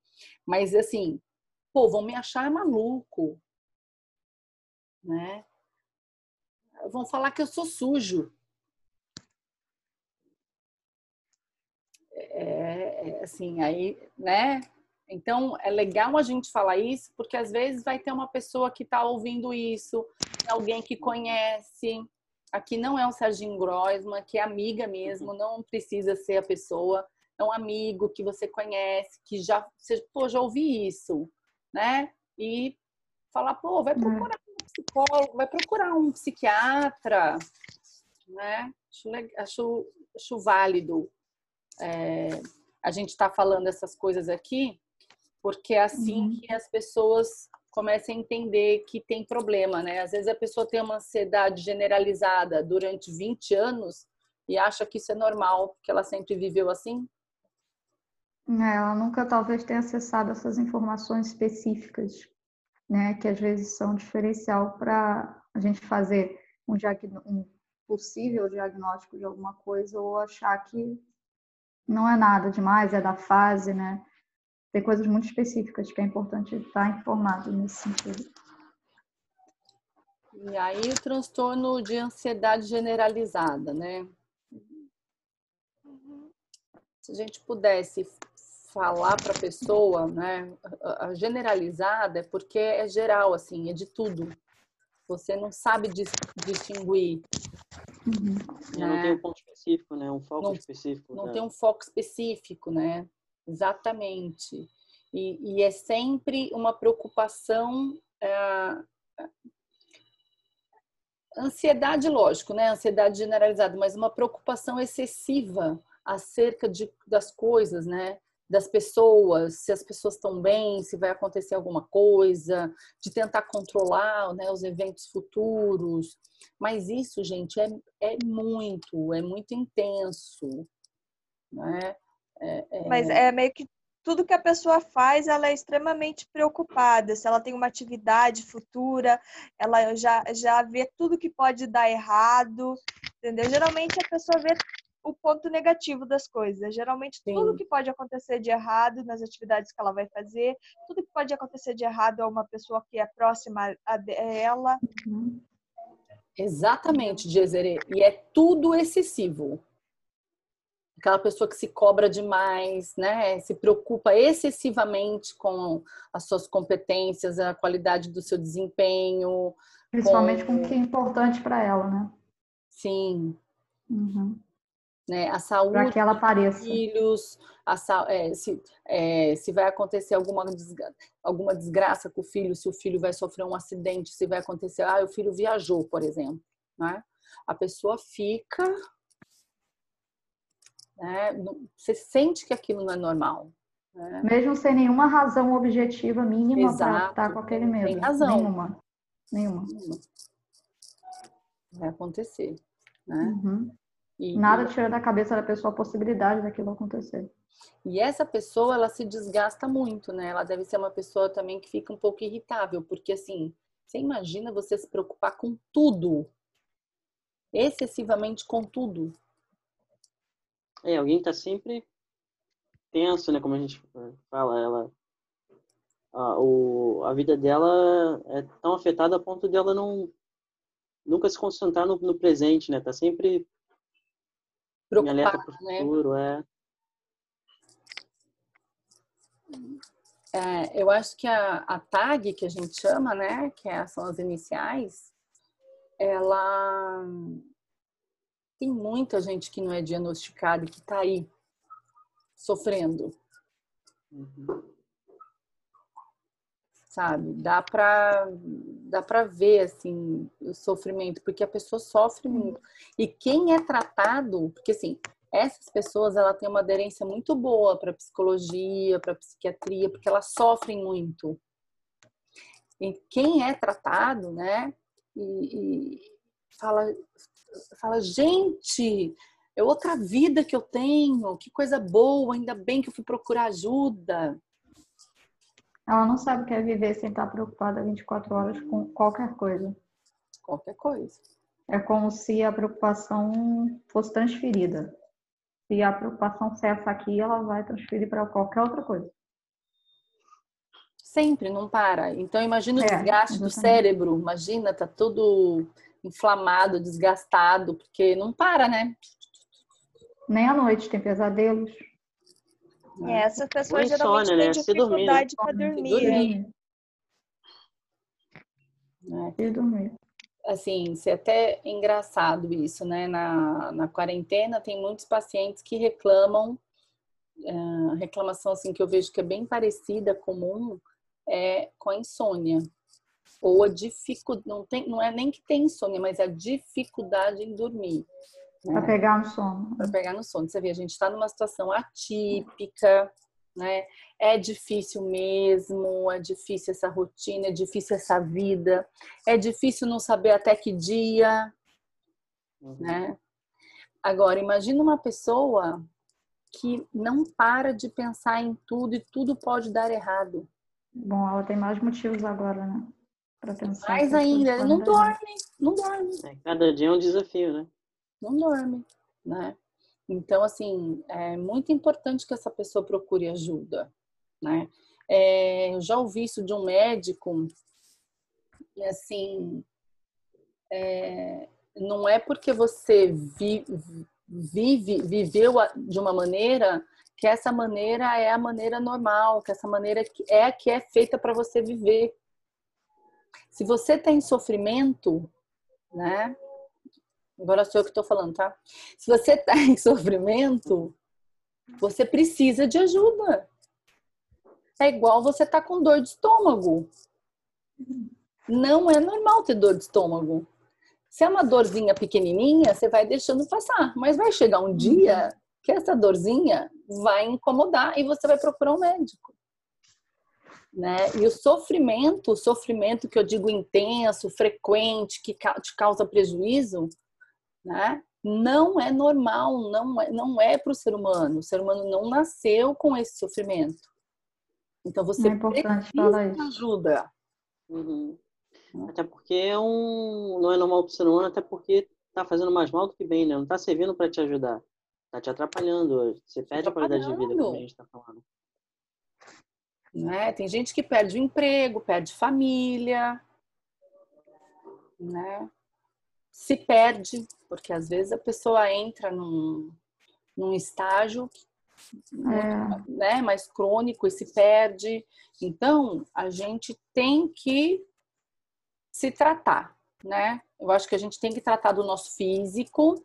Mas, assim, pô, vão me achar maluco, né? Vão falar que eu sou sujo. É, é, assim, aí, né? Então, é legal a gente falar isso, porque às vezes vai ter uma pessoa que está ouvindo isso, alguém que conhece. Aqui não é o Serginho Groisman, que é amiga mesmo, não precisa ser a pessoa. É um amigo que você conhece, que já, você, pô, já ouvi isso, né? E falar, pô, vai procurar um psicólogo, vai procurar um psiquiatra, né? Acho, acho, acho válido. É, a gente está falando essas coisas aqui, porque é assim uhum. que as pessoas começam a entender que tem problema, né? Às vezes a pessoa tem uma ansiedade generalizada durante 20 anos e acha que isso é normal, porque ela sempre viveu assim? É, ela nunca talvez tenha acessado essas informações específicas, né, que às vezes são diferencial para a gente fazer um, um possível diagnóstico de alguma coisa ou achar que não é nada demais, é da fase, né? Tem coisas muito específicas que é importante estar informado nesse sentido. E aí o transtorno de ansiedade generalizada, né? Se a gente pudesse falar para a pessoa, né, a generalizada é porque é geral, assim, é de tudo. Você não sabe distinguir. Uhum. Né? Não tem um ponto específico, né? Um foco não, específico. Não né? tem um foco específico, né? Exatamente. E, e é sempre uma preocupação. É, ansiedade, lógico, né? Ansiedade generalizada, mas uma preocupação excessiva acerca de, das coisas, né? Das pessoas, se as pessoas estão bem, se vai acontecer alguma coisa, de tentar controlar né, os eventos futuros. Mas isso, gente, é, é muito, é muito intenso. Né? É, é... Mas é meio que tudo que a pessoa faz, ela é extremamente preocupada. Se ela tem uma atividade futura, ela já, já vê tudo que pode dar errado, entendeu? Geralmente a pessoa vê o ponto negativo das coisas. Geralmente Sim. tudo que pode acontecer de errado nas atividades que ela vai fazer, tudo que pode acontecer de errado a uma pessoa que é próxima a ela. Uhum. Exatamente, Gezere. E é tudo excessivo aquela pessoa que se cobra demais, né? Se preocupa excessivamente com as suas competências, a qualidade do seu desempenho. Principalmente com, com o que é importante para ela, né? Sim. Uhum. Né? A saúde para que ela apareça. filhos, a, é, se, é, se vai acontecer alguma, desgra alguma desgraça com o filho, se o filho vai sofrer um acidente, se vai acontecer, ah, o filho viajou, por exemplo, né? A pessoa fica né? Você sente que aquilo não é normal. Né? Mesmo sem nenhuma razão objetiva mínima para estar com aquele medo. Tem razão. Nenhuma. Nenhuma. Vai acontecer. Né? Uhum. E, Nada tira da cabeça da pessoa a possibilidade daquilo acontecer. E essa pessoa, ela se desgasta muito, né? Ela deve ser uma pessoa também que fica um pouco irritável, porque assim, você imagina você se preocupar com tudo, excessivamente com tudo. É, alguém tá sempre tenso, né? Como a gente fala, ela. A, o, a vida dela é tão afetada a ponto dela não nunca se concentrar no, no presente, né? Tá sempre Preocupada, alerta pro né? futuro, né? é. é. eu acho que a, a tag que a gente chama, né, que é, são as iniciais, ela tem muita gente que não é diagnosticada e que está aí sofrendo. Uhum. Sabe? Dá para dá para ver assim o sofrimento, porque a pessoa sofre muito. E quem é tratado, porque assim, essas pessoas ela tem uma aderência muito boa para psicologia, para psiquiatria, porque elas sofrem muito. E quem é tratado, né? E, e fala, fala, gente, é outra vida que eu tenho, que coisa boa, ainda bem que eu fui procurar ajuda. Ela não sabe o que é viver sem estar preocupada 24 horas com qualquer coisa. Qualquer coisa. É como se a preocupação fosse transferida. Se a preocupação cessa aqui, ela vai transferir para qualquer outra coisa. Sempre, não para. Então imagina o é, desgaste exatamente. do cérebro. Imagina, tá tudo inflamado, desgastado, porque não para, né? Nem à noite tem pesadelos. É, essas pessoas geralmente têm né? dificuldade para dormir. dormir. Né? Se dormir. Assim, se é até engraçado isso, né? Na, na quarentena tem muitos pacientes que reclamam, uh, reclamação assim que eu vejo que é bem parecida, comum, é com a insônia ou a dificuldade, não, tem, não é nem que tem insônia, mas a dificuldade em dormir. Né? Para pegar no sono. Para pegar no sono. Você vê, a gente está numa situação atípica, né? É difícil mesmo, é difícil essa rotina, é difícil essa vida, é difícil não saber até que dia, uhum. né? Agora, imagina uma pessoa que não para de pensar em tudo e tudo pode dar errado. Bom, ela tem mais motivos agora, né? Mais ainda, não podem dar errado. dorme, não dorme. É, cada dia é um desafio, né? não dorme, né? Então, assim, é muito importante que essa pessoa procure ajuda, né? É, eu já ouvi isso de um médico, e assim, é, não é porque você vi- vive, viveu de uma maneira que essa maneira é a maneira normal, que essa maneira que- é a que é feita para você viver. Se você tem sofrimento, né? Agora sou eu que estou falando, tá? Se você está em sofrimento, você precisa de ajuda. É igual você tá com dor de estômago. Não é normal ter dor de estômago. Se é uma dorzinha pequenininha, você vai deixando passar. Mas vai chegar um dia que essa dorzinha vai incomodar e você vai procurar um médico. Né? E o sofrimento, o sofrimento que eu digo intenso, frequente, que te causa prejuízo, né? Não é normal, não é, não é para o ser humano. O ser humano não nasceu com esse sofrimento. Então você É importante precisa de ajuda. Uhum. Até porque é um... não é normal pro ser humano, até porque tá fazendo mais mal do que bem, né? Não tá servindo para te ajudar. Tá te atrapalhando. Você perde a qualidade de vida, como a gente tá falando. Né? Tem gente que perde o emprego, perde família, né? Se perde, porque às vezes a pessoa entra num, num estágio É, né, mais crônico e se perde. Então, a gente tem que se tratar, né? Eu acho que a gente tem que tratar do nosso físico,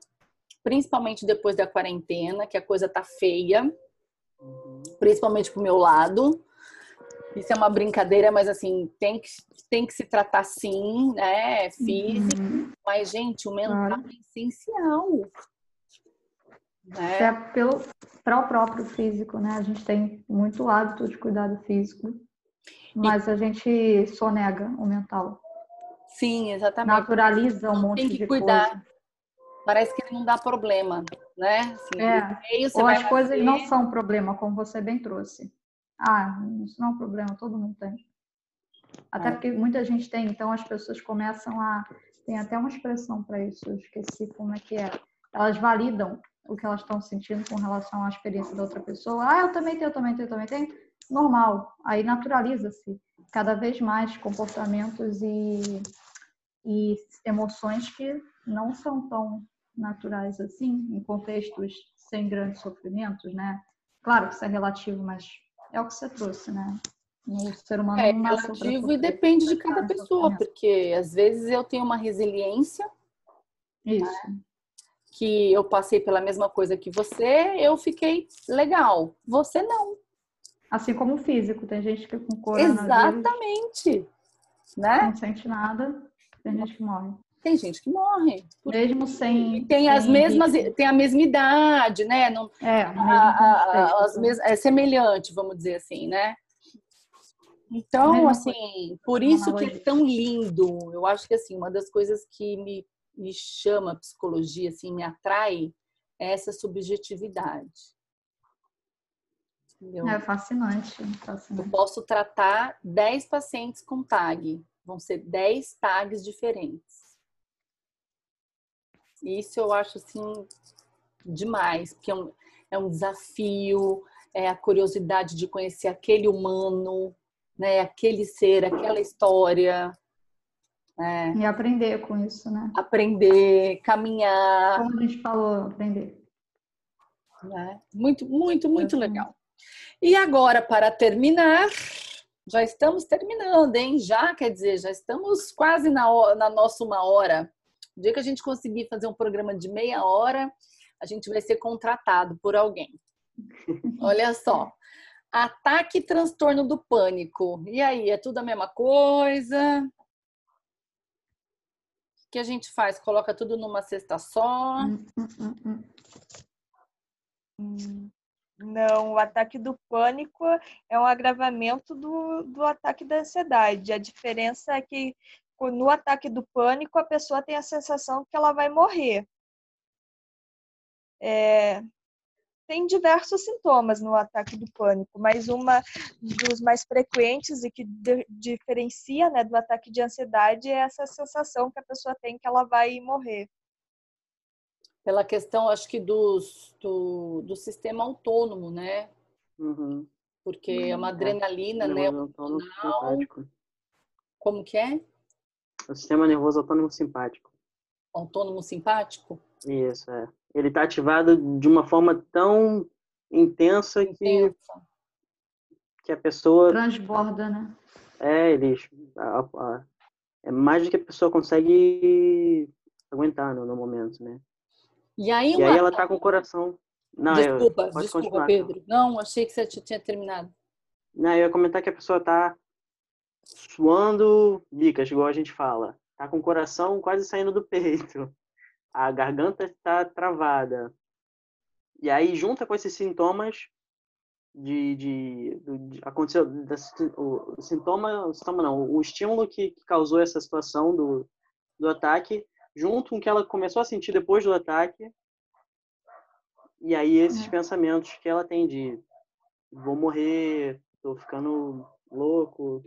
principalmente depois da quarentena, que a coisa tá feia, Uhum. principalmente pro meu lado. Isso é uma brincadeira, mas assim, tem que, tem que se tratar sim, né? Físico. uhum. Mas, gente, o mental Claro. é essencial. Né? Até pelo para o próprio físico, né? A gente tem muito hábito de cuidado físico, mas a gente sonega o mental, Sim, exatamente. naturaliza um monte Tem que de cuidar. coisa. Parece que não dá problema, né? Assim, É. meio Ou as coisas fazer- não são problema, como você bem trouxe. Ah, isso não é um problema, todo mundo tem. Até É. porque muita gente tem, então as pessoas começam a. Tem até uma expressão para isso, eu esqueci como é que é. Elas validam o que elas estão sentindo com relação à experiência da outra pessoa. Ah, eu também tenho, eu também tenho, eu também tenho. Normal. Aí naturaliza-se cada vez mais comportamentos e, e emoções que não são tão naturais assim, em contextos sem grandes sofrimentos, né? Claro que isso é relativo, mas é o que você trouxe, né? O ser humano É relativo e depende de cada pessoa, sofrimento. porque às vezes eu tenho uma resiliência Isso. que eu passei pela mesma coisa que você, eu fiquei legal. Você não. Assim como o físico, tem gente que com coronavírus Exatamente. Né? não sente nada, tem gente que morre. Tem gente que morre. Mesmo sem. E tem as mesmas, tem a mesma idade, né? Não, É, a- a- contexto, as mes- é semelhante, vamos dizer assim, né? Então, assim, por isso que é tão lindo. Eu acho que assim, uma das coisas que me, me chama a psicologia, assim, me atrai, é essa subjetividade. Entendeu? É fascinante, Eu fascinante. posso tratar 10 pacientes com TAG. Vão ser 10 tags diferentes. Isso eu acho assim demais, porque é um, é um desafio, é a curiosidade de conhecer aquele humano, né, aquele ser, aquela história, é, E aprender com isso, né? aprender, caminhar, Como a gente falou, aprender. né? Muito, muito, muito Exatamente. legal. E agora, para terminar, já estamos terminando, hein? Já, quer dizer, já estamos quase na, na nossa uma hora. O dia que a gente conseguir fazer um programa de meia hora, a gente vai ser contratado por alguém. Olha só. Ataque e transtorno do pânico. E aí, é tudo a mesma coisa? O que a gente faz? Coloca tudo numa cesta só? Hum, hum, hum, Não, o ataque do pânico é um agravamento do, do ataque da ansiedade. A diferença é que no ataque do pânico a pessoa tem a sensação que ela vai morrer. é, tem diversos sintomas no ataque do pânico, mas uma dos mais frequentes e que diferencia né, do ataque de ansiedade é essa sensação que a pessoa tem que ela vai morrer. Pela questão, acho que dos, do, do sistema autônomo, né? Uhum. Porque é uma uhum. adrenalina, né? Autônomo. Como que é? O sistema nervoso autônomo simpático. Autônomo simpático? Isso, é ele está ativado de uma forma tão intensa que, que a pessoa. Transborda, né? É, eles. A, a, é mais do que a pessoa consegue aguentar no, no momento, né? E aí, e aí ela tá com o coração. Não, desculpa, eu, desculpa, continuar. Pedro. Não, achei que você tinha terminado. Não, eu ia comentar que a pessoa tá suando bicas, igual a gente fala. Tá com o coração quase saindo do peito a garganta está travada. E aí, junta com esses sintomas de, de, de aconteceu o, o sintoma, o sintoma não, o estímulo que, que, causou essa situação do, do ataque, junto com o que ela começou a sentir depois do ataque, e aí esses é. pensamentos que ela tem de vou morrer, tô ficando louco.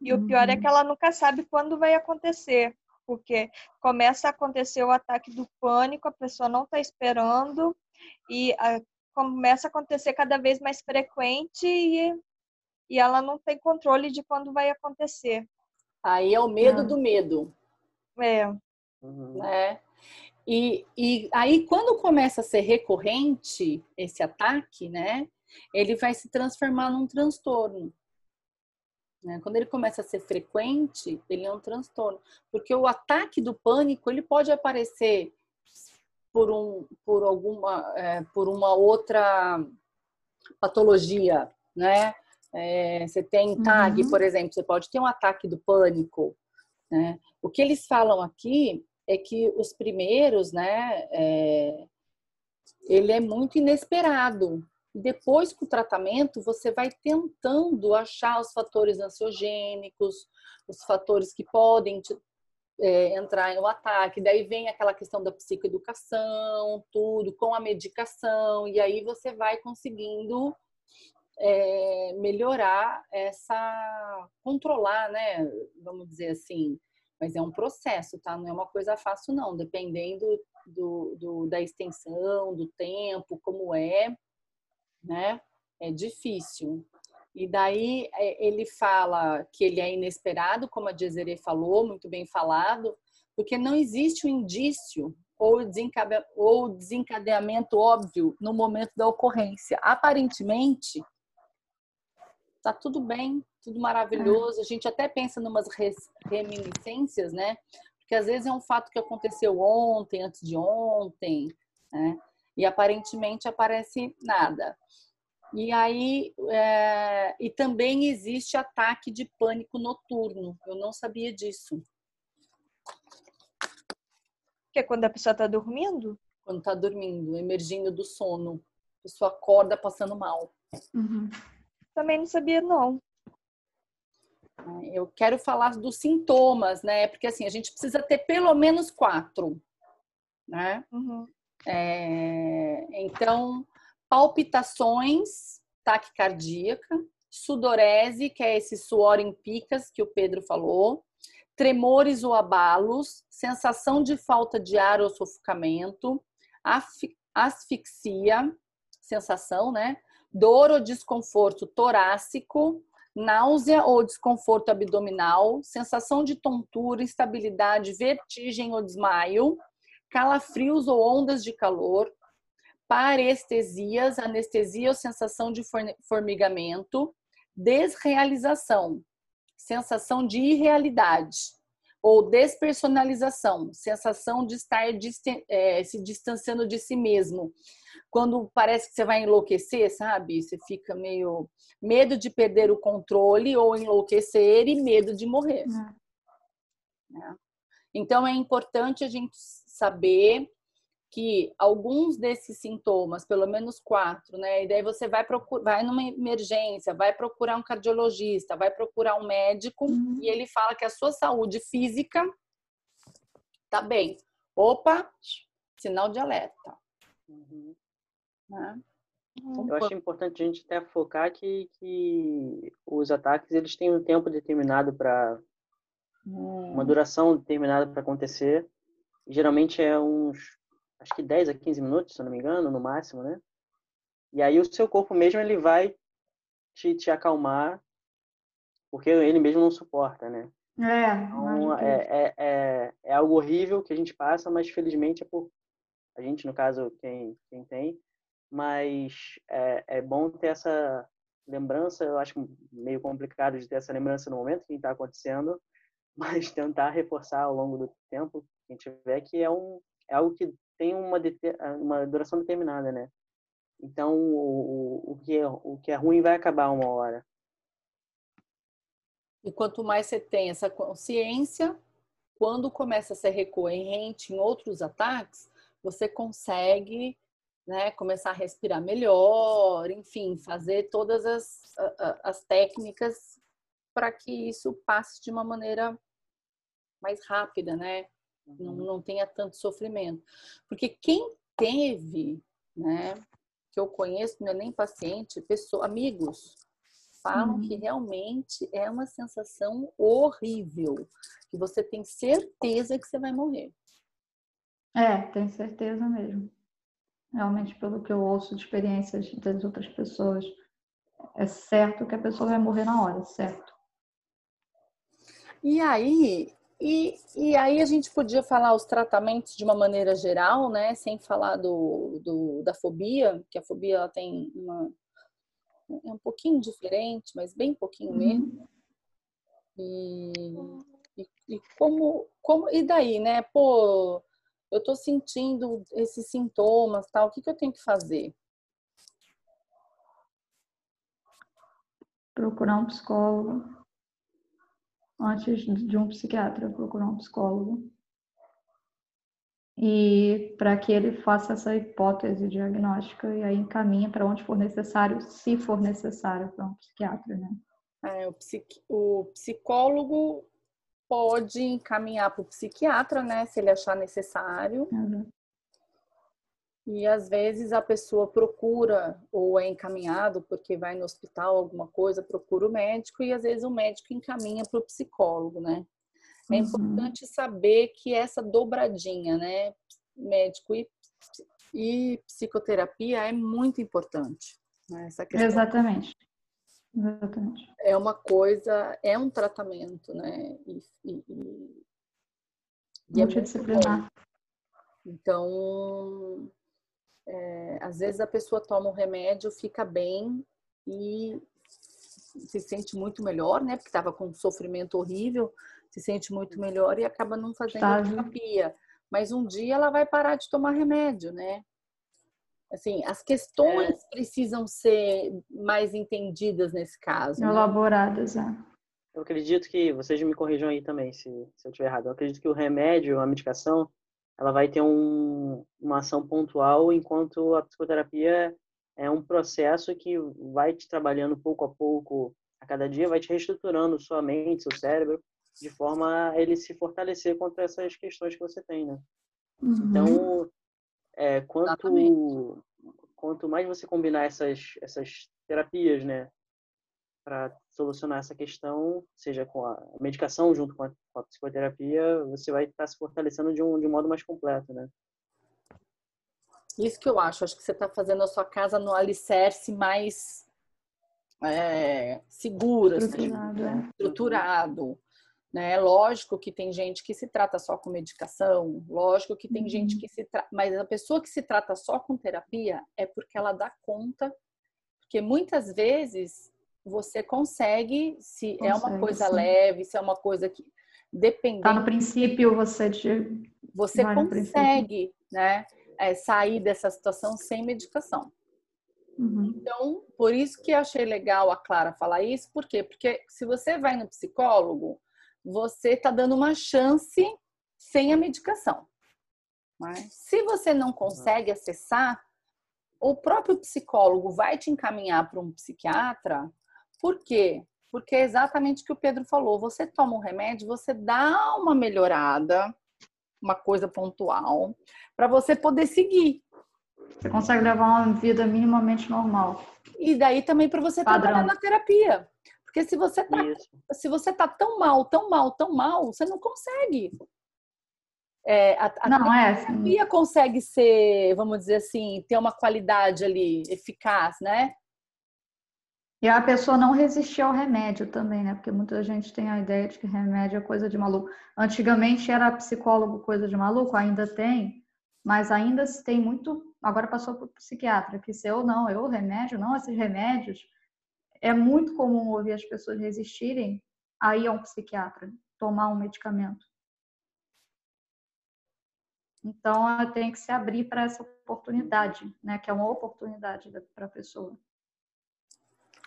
E o pior é que uhum. ela nunca sabe quando vai acontecer porque começa a acontecer o ataque do pânico, a pessoa não está esperando e a, ah, começa a acontecer cada vez mais frequente e, e ela não tem controle de quando vai acontecer. Aí é o medo do medo. É. Uhum. É. E, e aí, quando começa a ser recorrente esse ataque, né, ele vai se transformar num transtorno. Né? Quando ele começa a ser frequente, ele é um transtorno, porque o ataque do pânico ele pode aparecer por um, por alguma, é, por uma outra patologia, né? É, você tem TAG, uhum. por exemplo, você pode ter um ataque do pânico. Né? O que eles falam aqui é que os primeiros, né? É, ele é muito inesperado. Depois com o tratamento, você vai tentando achar os fatores ansiogênicos, os fatores que podem te, é, entrar no ataque. Daí vem aquela questão da psicoeducação, tudo, com a medicação, e aí você vai conseguindo é, melhorar essa. controlar, né? Vamos dizer assim. Mas é um processo, tá? Não é uma coisa fácil, não. Dependendo do, do da extensão, do tempo, como é né? É difícil. E daí é, ele fala que ele é inesperado, como a Desiree falou, muito bem falado, porque não existe um indício ou desencadeamento óbvio no momento da ocorrência. Aparentemente, tá tudo bem, tudo maravilhoso. A gente até pensa numas reminiscências, né? Porque às vezes é um fato que aconteceu ontem, antes de ontem, né? E aparentemente aparece nada. E aí, é, e também existe ataque de pânico noturno. Eu não sabia disso. Que é quando a pessoa está dormindo? Quando está dormindo, emergindo do sono. A pessoa acorda passando mal. Uhum. Também não sabia, não. Eu quero falar dos sintomas, né? Porque assim, a gente precisa ter pelo menos quatro, né? Uhum. É, então, palpitações taquicardíaca, sudorese, que é esse suor em picas que o Pedro falou, tremores ou abalos, sensação de falta de ar ou sufocamento, asfixia, sensação, né? Dor ou desconforto torácico, náusea ou desconforto abdominal, sensação de tontura, instabilidade, vertigem ou desmaio, calafrios ou ondas de calor, parestesias, anestesia ou sensação de formigamento, desrealização, sensação de irrealidade, ou despersonalização, sensação de estar é, se distanciando de si mesmo. Quando parece que você vai enlouquecer, sabe? Você fica meio medo de perder o controle ou enlouquecer e medo de morrer. Uhum. Então é importante a gente saber que alguns desses sintomas, pelo menos quatro, né? E daí você vai procurar, vai numa emergência, vai procurar um cardiologista, vai procurar um médico uhum. e ele fala que a sua saúde física tá bem. Opa, sinal de alerta. Uhum. Né? Eu acho importante a gente até focar que, que os ataques eles têm um tempo determinado para uma duração determinada para acontecer. Geralmente é uns acho que 10 a 15 minutos, se eu não me engano, no máximo, né? E aí o seu corpo mesmo ele vai te, te acalmar, porque ele mesmo não suporta, né? É, então, é, é, é, é, algo horrível que a gente passa, mas felizmente é por a gente, no caso, quem, quem tem, mas é, é bom ter essa lembrança, eu acho meio complicado de ter essa lembrança no momento que está acontecendo, mas tentar reforçar ao longo do tempo a gente tiver que é, um, é algo que tem uma, uma duração determinada, né? Então, o, o, que é, o que é ruim vai acabar uma hora. E quanto mais você tem essa consciência, quando começa a ser recorrente em outros ataques, você consegue né, começar a respirar melhor, enfim, fazer todas as, as técnicas para que isso passe de uma maneira mais rápida, né? Não, uhum. não tenha tanto sofrimento. Porque quem teve, né, que eu conheço, não é nem paciente, pessoa, amigos, falam uhum. que realmente é uma sensação horrível, que você tem certeza que você vai morrer. É, tenho certeza mesmo. Realmente, pelo que eu ouço de experiências das outras pessoas, é certo que a pessoa vai morrer na hora, certo? E aí, e, e aí a gente podia falar os tratamentos de uma maneira geral, né? Sem falar do, do da fobia, que a fobia ela tem uma é um pouquinho diferente, mas bem pouquinho uhum. mesmo. E, e, e, como, como e daí, né? Pô, eu tô sentindo esses sintomas, tal. O que, que eu tenho que fazer? Procurar um psicólogo antes de um psiquiatra procurar um psicólogo e para que ele faça essa hipótese diagnóstica e aí encaminha para onde for necessário, se for necessário para um psiquiatra, né? É, o, psiqui... o psicólogo pode encaminhar para o psiquiatra, né, se ele achar necessário. Uhum. E às vezes a pessoa procura ou é encaminhado porque vai no hospital alguma coisa, procura o médico e às vezes o médico encaminha para o psicólogo, né? É uhum. importante saber que essa dobradinha, né, médico e, e psicoterapia é muito importante. Né? Exatamente. Exatamente. É uma coisa, é um tratamento, né? E, e, e, e. É então, é, às vezes a pessoa toma um remédio, fica bem e se sente muito melhor, né? Porque estava com um sofrimento horrível, se sente muito melhor e acaba não fazendo tá. terapia. Mas um dia ela vai parar de tomar remédio, né? Assim, as questões é. precisam ser mais entendidas nesse caso. Né? Elaboradas, né? Eu acredito que, vocês me corrijam aí também se, se eu estiver errado, eu acredito que o remédio, a medicação, ela vai ter um, uma ação pontual, enquanto a psicoterapia é um processo que vai te trabalhando pouco a pouco, a cada dia, vai te reestruturando sua mente, seu cérebro, de forma a ele se fortalecer contra essas questões que você tem, né? Uhum. Então, é, quanto, quanto mais você combinar essas, essas terapias, né, para solucionar essa questão, seja com a medicação junto com a, com a psicoterapia, você vai estar tá se fortalecendo de um, de um modo mais completo, né? Isso que eu acho. Acho que você está fazendo a sua casa no alicerce mais é, seguro, assim, estruturado. Assim, estruturado. Né? Lógico que tem gente que se trata só com medicação, lógico que tem uhum. gente que se trata, mas a pessoa que se trata só com terapia é porque ela dá conta, porque muitas vezes você consegue, se consegue, é uma coisa sim. leve, se é uma coisa que dependendo. Tá no princípio você você consegue, né, é, sair dessa situação sem medicação. Uhum. Então, por isso que achei legal a Clara falar isso, por quê? Porque se você vai no psicólogo, você está dando uma chance sem a medicação. Mas se você não consegue acessar, o próprio psicólogo vai te encaminhar para um psiquiatra por quê? Porque é exatamente o que o Pedro falou. Você toma um remédio, você dá uma melhorada, uma coisa pontual, para você poder seguir. Você consegue levar uma vida minimamente normal. E daí também para você Padrão. trabalhar na terapia. Porque se você tá, se você tá tão mal, tão mal, tão mal, você não consegue. É, a, a não, é, terapia é, consegue ser, vamos dizer assim, ter uma qualidade ali eficaz, né? E a pessoa não resistir ao remédio também, né? Porque muita gente tem a ideia de que remédio é coisa de maluco. Antigamente era psicólogo coisa de maluco, ainda tem, mas ainda se tem muito. Agora passou para o psiquiatra, que se eu não, eu remédio, não esses remédios. É muito comum ouvir as pessoas resistirem a ir a um psiquiatra, tomar um medicamento. Então, tem que se abrir para essa oportunidade, né? Que é uma oportunidade para a pessoa.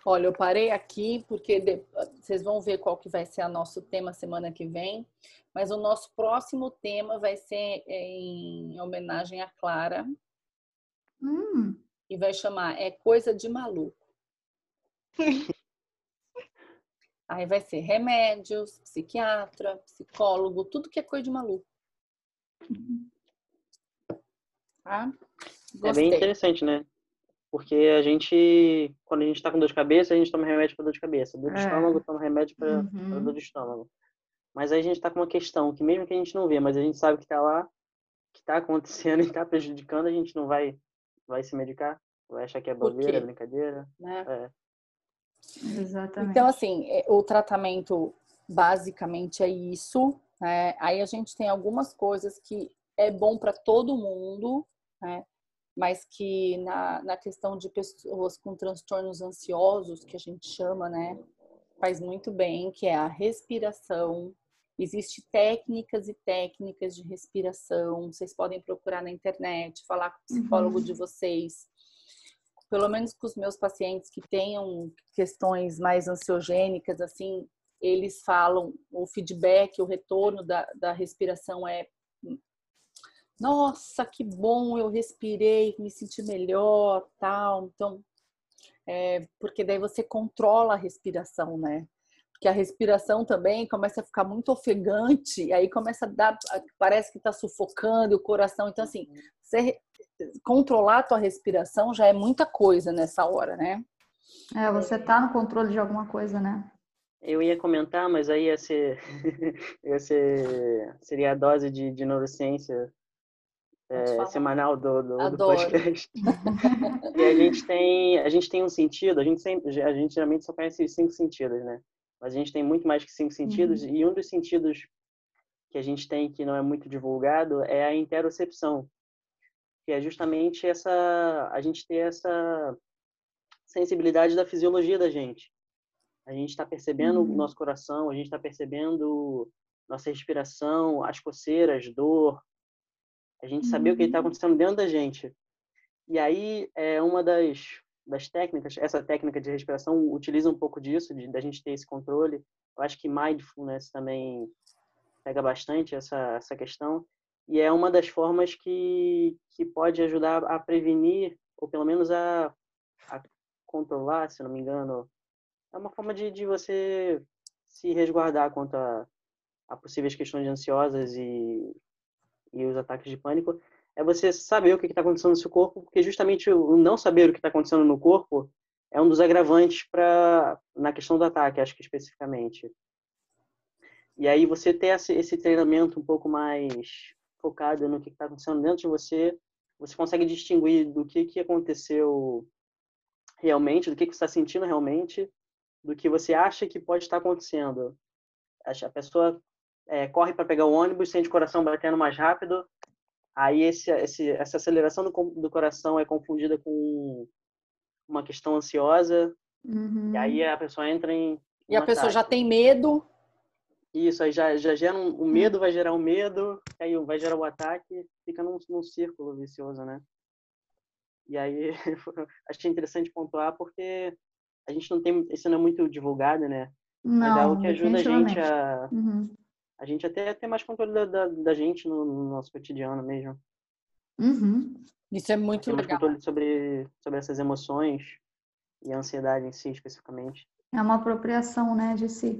Olha, eu parei aqui porque de... vocês vão ver qual que vai ser o nosso tema semana que vem, mas o nosso próximo tema vai ser em homenagem a Clara. Hum. E vai chamar É Coisa de Maluco. Aí vai ser remédios, psiquiatra, psicólogo, tudo que é coisa de maluco. Tá? É bem interessante, né? Porque a gente, quando a gente tá com dor de cabeça, a gente toma remédio para dor de cabeça. Dor de é. estômago, toma remédio para uhum. dor de estômago. Mas aí a gente tá com uma questão que mesmo que a gente não vê, mas a gente sabe que tá lá, que tá acontecendo e tá prejudicando, a gente não vai, vai se medicar. Vai achar que é bobeira, é brincadeira. Né? É. Exatamente. Então, assim, é, o tratamento basicamente é isso. Né? Aí a gente tem algumas coisas que é bom para todo mundo, né? Mas que na, na questão de pessoas com transtornos ansiosos, que a gente chama, né, faz muito bem, que é a respiração. Existem técnicas e técnicas de respiração. Vocês podem procurar na internet, falar com o psicólogo uhum. de vocês. Pelo menos com os meus pacientes que tenham questões mais ansiogênicas, assim, eles falam, o feedback, o retorno da, da respiração é nossa, que bom, eu respirei, me senti melhor, tal. Então, é, porque daí você controla a respiração, né? Porque a respiração também começa a ficar muito ofegante, aí começa a dar, parece que está sufocando o coração. Então, assim, você controlar a tua respiração já é muita coisa nessa hora, né? É, você tá no controle de alguma coisa, né? Eu ia comentar, mas aí ia ser, ia ser seria a dose de, de neurociência é, semanal do, do, do, podcast. e a gente tem a gente tem um sentido, a gente sempre, a gente geralmente só conhece os cinco sentidos, né? Mas a gente tem muito mais que cinco sentidos uhum. e um dos sentidos que a gente tem que não é muito divulgado é a interocepção, que é justamente essa a gente ter essa sensibilidade da fisiologia da gente. A gente está percebendo uhum. o nosso coração, a gente está percebendo nossa respiração, as coceiras, dor, a gente uhum. saber o que está acontecendo dentro da gente. E aí, é uma das, das técnicas, essa técnica de respiração utiliza um pouco disso, de da gente ter esse controle. Eu acho que mindfulness também pega bastante essa, essa questão. E é uma das formas que, que pode ajudar a prevenir, ou pelo menos a, a controlar, se não me engano. É uma forma de, de você se resguardar contra a possíveis questões ansiosas e e os ataques de pânico, é você saber o que está acontecendo no seu corpo, porque justamente o não saber o que está acontecendo no corpo é um dos agravantes para na questão do ataque, acho que especificamente. E aí você ter esse, treinamento um pouco mais focado no que está acontecendo dentro de você, você consegue distinguir do que, que aconteceu realmente, do que, que você está sentindo realmente, do que você acha que pode estar acontecendo. A pessoa é, corre para pegar o ônibus, sente o coração batendo mais rápido, aí esse, esse, essa aceleração do, do coração é confundida com uma questão ansiosa, uhum. e aí a pessoa entra em. E a pessoa ataque. já tem medo. Isso, aí já, já gera um, o medo, vai gerar um medo, aí vai gerar o ataque, fica num, num círculo vicioso, né? E aí, achei interessante pontuar porque a gente não tem, isso não é muito divulgado, né? Não, Mas é algo que ajuda a gente a, uhum a gente até ter mais controle da, da, da gente no, no, nosso cotidiano mesmo. Uhum. Isso é muito legal. mais controle sobre, sobre essas emoções e a ansiedade em si, especificamente. É uma apropriação, né, de si.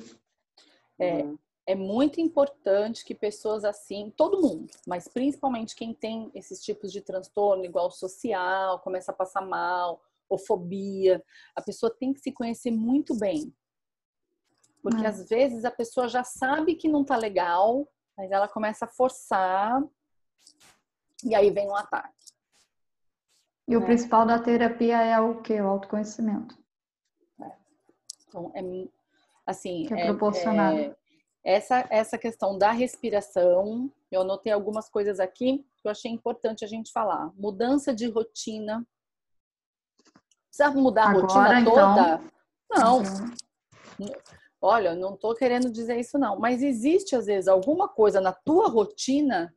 É, uhum. é muito importante que pessoas assim, todo mundo, mas principalmente quem tem esses tipos de transtorno, igual social, começa a passar mal, ou fobia, a pessoa tem que se conhecer muito bem. Porque às vezes a pessoa já sabe que não tá legal, mas ela começa a forçar e aí vem um ataque. E o é. principal da terapia é o que? O autoconhecimento. É. Então, é assim. Que é, é proporcionado. É, essa, essa questão da respiração, eu anotei algumas coisas aqui que eu achei importante a gente falar. Mudança de rotina. Precisa mudar a Agora, rotina então... toda? Não. Uhum. Olha, não estou querendo dizer isso não, mas existe às vezes alguma coisa na tua rotina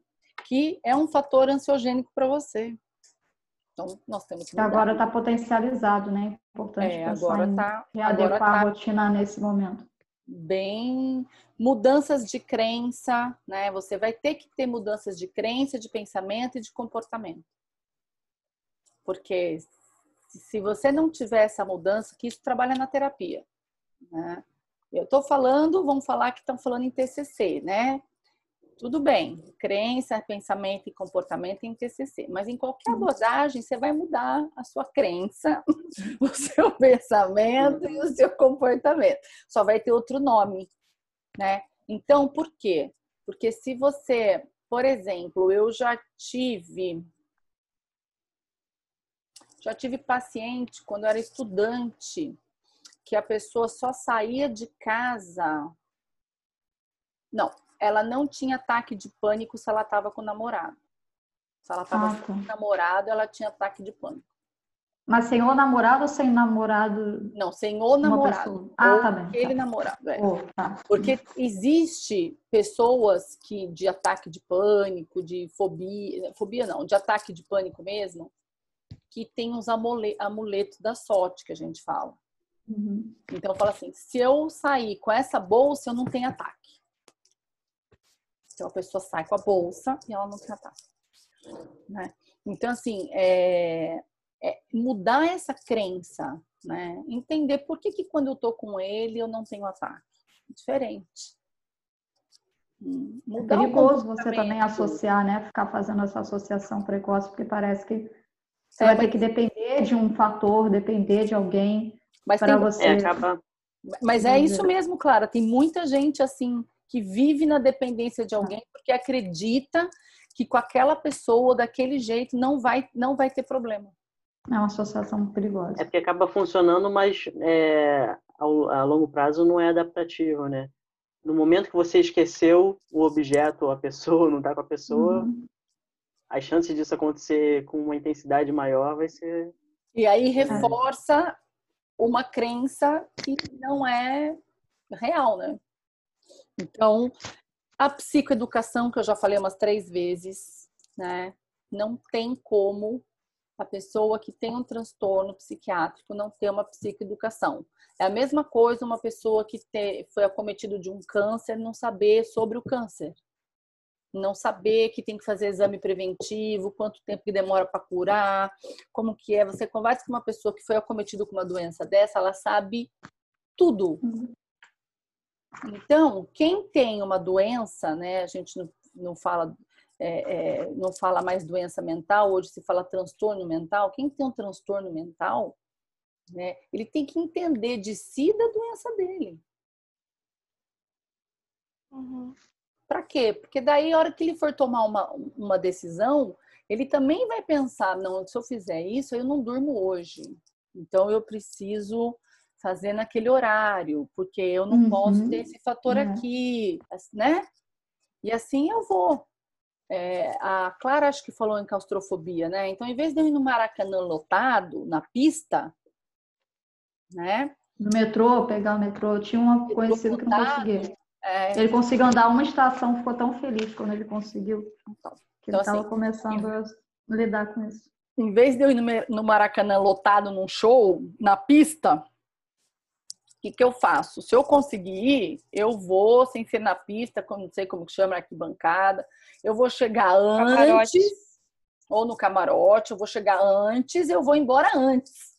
que é um fator ansiogênico para você. Então, nós temos que mudar. Agora está potencializado, né? Importante é, agora tá, readequar tá a rotina nesse momento. Bem, mudanças de crença, né? Você vai ter que ter mudanças de crença, de pensamento e de comportamento. Porque se você não tiver essa mudança, que isso trabalha na terapia, né? Eu estou falando, vamos falar que estão falando em TCC, né? Tudo bem, crença, pensamento e comportamento em TCC, mas em qualquer uhum. abordagem você vai mudar a sua crença, o seu pensamento e o seu comportamento. Só vai ter outro nome, né? Então, por quê? Porque se você, por exemplo, eu já tive já tive paciente quando eu era estudante que a pessoa só saía de casa. Não, ela não tinha ataque de pânico se ela estava com o namorado. Se ela estava ah, tá. com o namorado, ela tinha ataque de pânico. Mas sem o namorado ou sem namorado? Não, sem o namorado. Ah, tá bem. Aquele tá. namorado. É. Oh, tá. Porque existe pessoas que de ataque de pânico, de fobia, fobia não, de ataque de pânico mesmo, que tem os amuletos da sorte que a gente fala. Uhum. Então fala assim: se eu sair com essa bolsa, eu não tenho ataque. Então a pessoa sai com a bolsa e ela não tem ataque. Né? Então, assim, é, é mudar essa crença, né? Entender por que, que quando eu tô com ele eu não tenho ataque. Diferente. Hum, mudar é perigoso você também associar, né? Ficar fazendo essa associação precoce, porque parece que você é, vai ter que depender de um fator, depender de alguém mas para você. É, acaba... Mas é isso mesmo, Clara. Tem muita gente assim que vive na dependência de alguém porque acredita que com aquela pessoa daquele jeito não vai não vai ter problema. É uma associação perigosa. É porque acaba funcionando, mas é, ao, a longo prazo não é adaptativo, né? No momento que você esqueceu o objeto ou a pessoa, não está com a pessoa, uhum. a chance disso acontecer com uma intensidade maior vai ser. E aí reforça uma crença que não é real, né? Então, a psicoeducação, que eu já falei umas três vezes, né? Não tem como a pessoa que tem um transtorno psiquiátrico não ter uma psicoeducação. É a mesma coisa uma pessoa que foi acometido de um câncer não saber sobre o câncer não saber que tem que fazer exame preventivo, quanto tempo que demora para curar, como que é. Você conversa com uma pessoa que foi acometida com uma doença dessa, ela sabe tudo. Então, quem tem uma doença, né? A gente não, não fala é, é, não fala mais doença mental, hoje se fala transtorno mental. Quem tem um transtorno mental, né? Ele tem que entender de si da doença dele. Uhum. Para quê? Porque daí, a hora que ele for tomar uma, uma decisão, ele também vai pensar: não, se eu fizer isso, eu não durmo hoje. Então, eu preciso fazer naquele horário, porque eu não uhum. posso ter esse fator uhum. aqui, né? E assim eu vou. É, a Clara acho que falou em claustrofobia, né? Então, em vez de eu ir no Maracanã lotado, na pista, né? No metrô, pegar o metrô, tinha uma conhecida que não conseguia. É... Ele conseguiu andar uma estação, ficou tão feliz quando ele conseguiu. Então, que então, ele estava assim, começando a lidar com isso. Em vez de eu ir no Maracanã lotado num show, na pista, o que, que eu faço? Se eu conseguir ir, eu vou sem ser na pista, não sei como que chama, arquibancada. Eu vou chegar antes, ou no camarote, eu vou chegar antes, eu vou embora antes.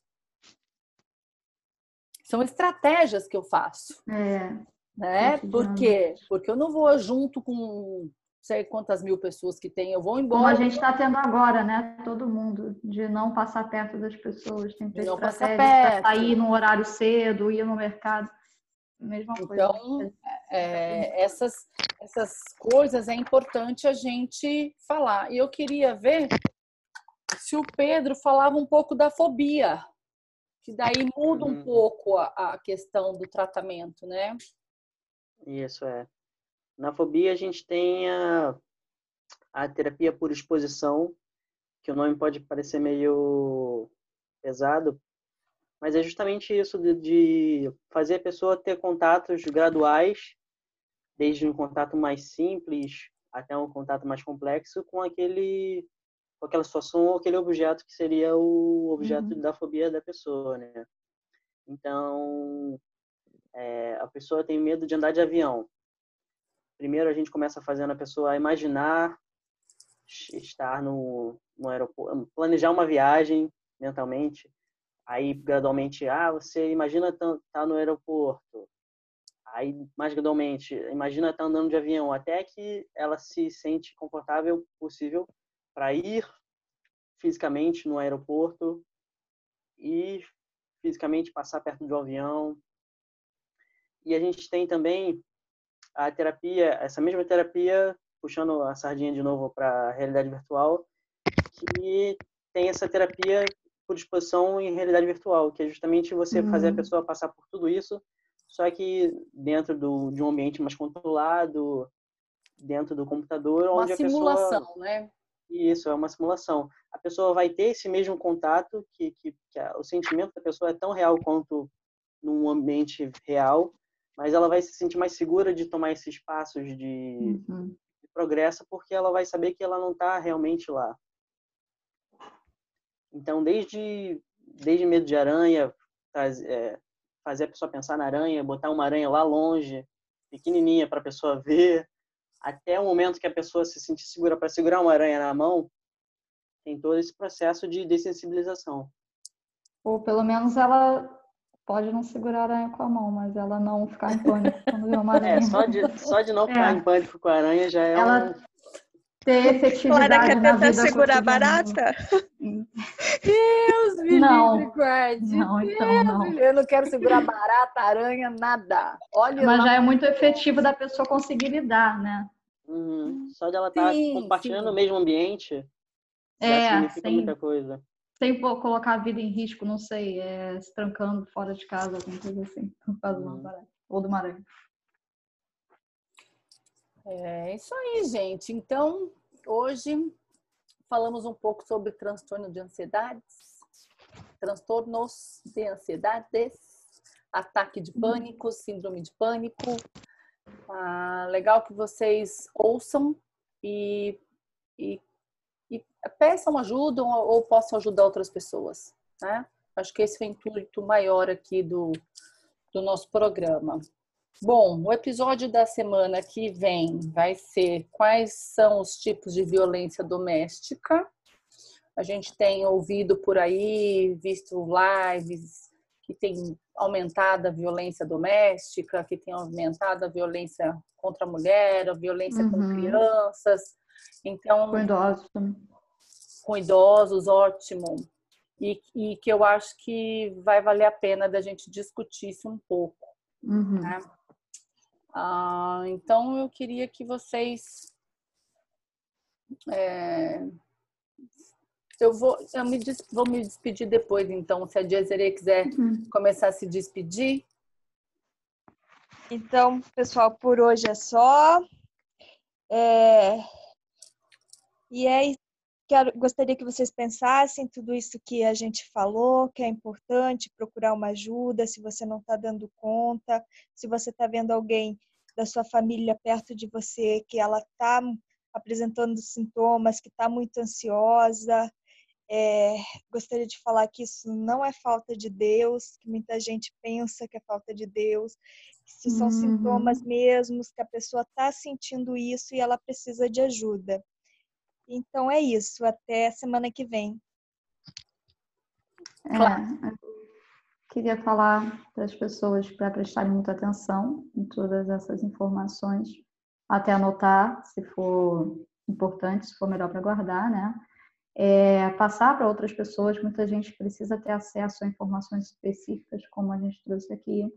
São estratégias que eu faço. É. Né? Por quê? Porque eu não vou junto com sei quantas mil pessoas que tem, eu vou embora. Como a gente está tendo agora, né? Todo mundo, de não passar perto das pessoas, tem que ter estratégia para sair no horário cedo, ir no mercado. Mesma coisa. Então, é, essas, essas coisas é importante a gente falar. E eu queria ver se o Pedro falava um pouco da fobia, que daí muda um uhum. pouco a, a questão do tratamento, né? Isso é. Na fobia, a gente tem a, a terapia por exposição, que o nome pode parecer meio pesado, mas é justamente isso de, de fazer a pessoa ter contatos graduais, desde um contato mais simples até um contato mais complexo com aquele com aquela situação ou aquele objeto que seria o objeto uhum. da fobia da pessoa, né? Então, é, a pessoa tem medo de andar de avião. Primeiro a gente começa fazendo a pessoa imaginar estar no, no aeroporto, planejar uma viagem mentalmente, aí gradualmente, ah, você imagina estar tá no aeroporto, aí mais gradualmente, imagina estar tá andando de avião, até que ela se sente confortável possível para ir fisicamente no aeroporto e fisicamente passar perto do avião. E a gente tem também a terapia, essa mesma terapia, puxando a sardinha de novo para a realidade virtual, que tem essa terapia por exposição em realidade virtual, que é justamente você uhum. fazer a pessoa passar por tudo isso, só que dentro do, de um ambiente mais controlado, dentro do computador, uma onde a simulação, pessoa... né? Isso, é uma simulação. A pessoa vai ter esse mesmo contato, que, que, que a, o sentimento da pessoa é tão real quanto num ambiente real, mas ela vai se sentir mais segura de tomar esses passos de, uhum. de progresso porque ela vai saber que ela não está realmente lá. Então, desde desde medo de aranha, faz, é, fazer a pessoa pensar na aranha, botar uma aranha lá longe, pequenininha para a pessoa ver, até o momento que a pessoa se sentir segura para segurar uma aranha na mão, tem todo esse processo de dessensibilização. Ou pelo menos ela pode não segurar a aranha com a mão, mas ela não ficar em pânico quando vê uma é, aranha. É, só de, só de não ficar é. em pânico com a aranha já é ela um... ter efetividade Clara quer tentar segurar barata? Deus me não. livre, guarde. Não, então não. Eu não quero segurar barata, aranha, nada. Olha mas lá. já é muito efetivo da pessoa conseguir lidar, né? Uhum. Só de ela estar tá compartilhando sim. o mesmo ambiente é, significa sim. muita coisa sem colocar a vida em risco, não sei, é, se trancando fora de casa, alguma coisa assim, por causa uhum. do ou do aranha. É isso aí, gente. Então, hoje falamos um pouco sobre transtorno de ansiedades, transtornos de ansiedades, ataque de pânico, síndrome de pânico. Ah, legal que vocês ouçam e, e peçam ajuda ou possam ajudar outras pessoas. Né? Acho que esse é o intuito maior aqui do, do nosso programa. Bom, o episódio da semana que vem vai ser quais são os tipos de violência doméstica. A gente tem ouvido por aí, visto lives que tem aumentado a violência doméstica, que tem aumentado a violência contra a mulher, a violência uhum. com crianças. Então, com idosos também com idosos, ótimo. E, e, que eu acho que vai valer a pena da gente discutir isso um pouco. Uhum. Né? Ah, então, eu queria que vocês. É, eu vou, eu me, vou me despedir depois, então, se a Diazere quiser uhum. começar a se despedir. Então, pessoal, por hoje é só. É... E é Quero, gostaria que vocês pensassem tudo isso que a gente falou, que é importante procurar uma ajuda se você não está dando conta, se você está vendo alguém da sua família perto de você que ela está apresentando sintomas, que está muito ansiosa. É, gostaria de falar que isso não é falta de Deus, que muita gente pensa que é falta de Deus, que são uhum. sintomas mesmos, que a pessoa está sentindo isso e ela precisa de ajuda. Então é isso, até semana que vem. É, queria falar para as pessoas para prestarem muita atenção em todas essas informações, até anotar, se for importante, se for melhor para guardar, né? É, passar para outras pessoas, muita gente precisa ter acesso a informações específicas, como a gente trouxe aqui.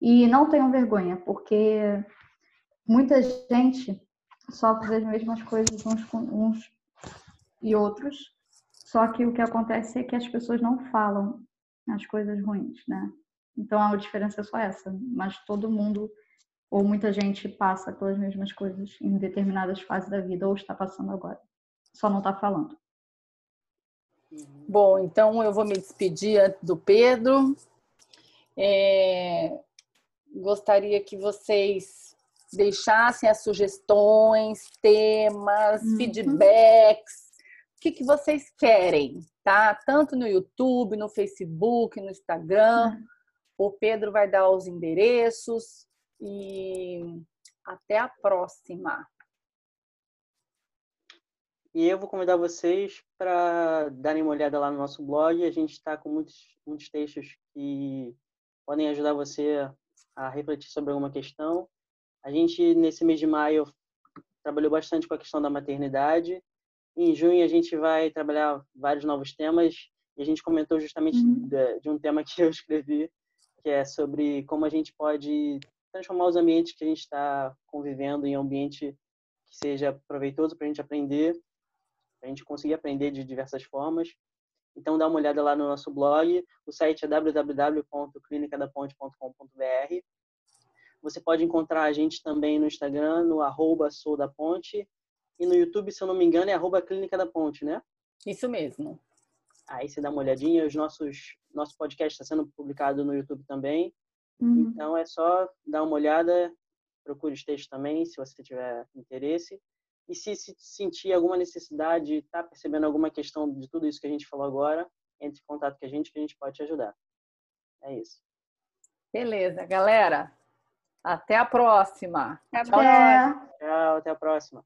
E não tenham vergonha, porque muita gente sofre as mesmas coisas uns com uns e outros, só que o que acontece é que as pessoas não falam as coisas ruins, né? Então a diferença é só essa, mas todo mundo ou muita gente passa pelas mesmas coisas em determinadas fases da vida ou está passando agora, só não está falando. Bom, então eu vou me despedir do Pedro. É... Gostaria que vocês deixassem as sugestões, temas, uhum. feedbacks, o que, que vocês querem, tá? Tanto no YouTube, no Facebook, no Instagram. Uhum. O Pedro vai dar os endereços e até a próxima. E eu vou convidar vocês para darem uma olhada lá no nosso blog. A gente está com muitos, muitos textos que podem ajudar você a refletir sobre alguma questão. A gente, nesse mês de maio, trabalhou bastante com a questão da maternidade. Em junho, a gente vai trabalhar vários novos temas. E a gente comentou justamente uhum. de, de um tema que eu escrevi, que é sobre como a gente pode transformar os ambientes que a gente está convivendo em um ambiente que seja proveitoso para a gente aprender, para a gente conseguir aprender de diversas formas. Então, dá uma olhada lá no nosso blog. O site é www.clinicadaponte.com.br. Você pode encontrar a gente também no Instagram, no arroba Sou da Ponte. E no YouTube, se eu não me engano, é arroba Clínica da Ponte, né? Isso mesmo. Aí você dá uma olhadinha. Os nossos, nosso podcast está sendo publicado no YouTube também. Uhum. Então, é só dar uma olhada. Procure os textos também, se você tiver interesse. E se, se sentir alguma necessidade, está percebendo alguma questão de tudo isso que a gente falou agora, entre em contato com a gente que a gente pode te ajudar. É isso. Beleza, galera. Até a próxima. Até. Tchau, Tchau, até a próxima.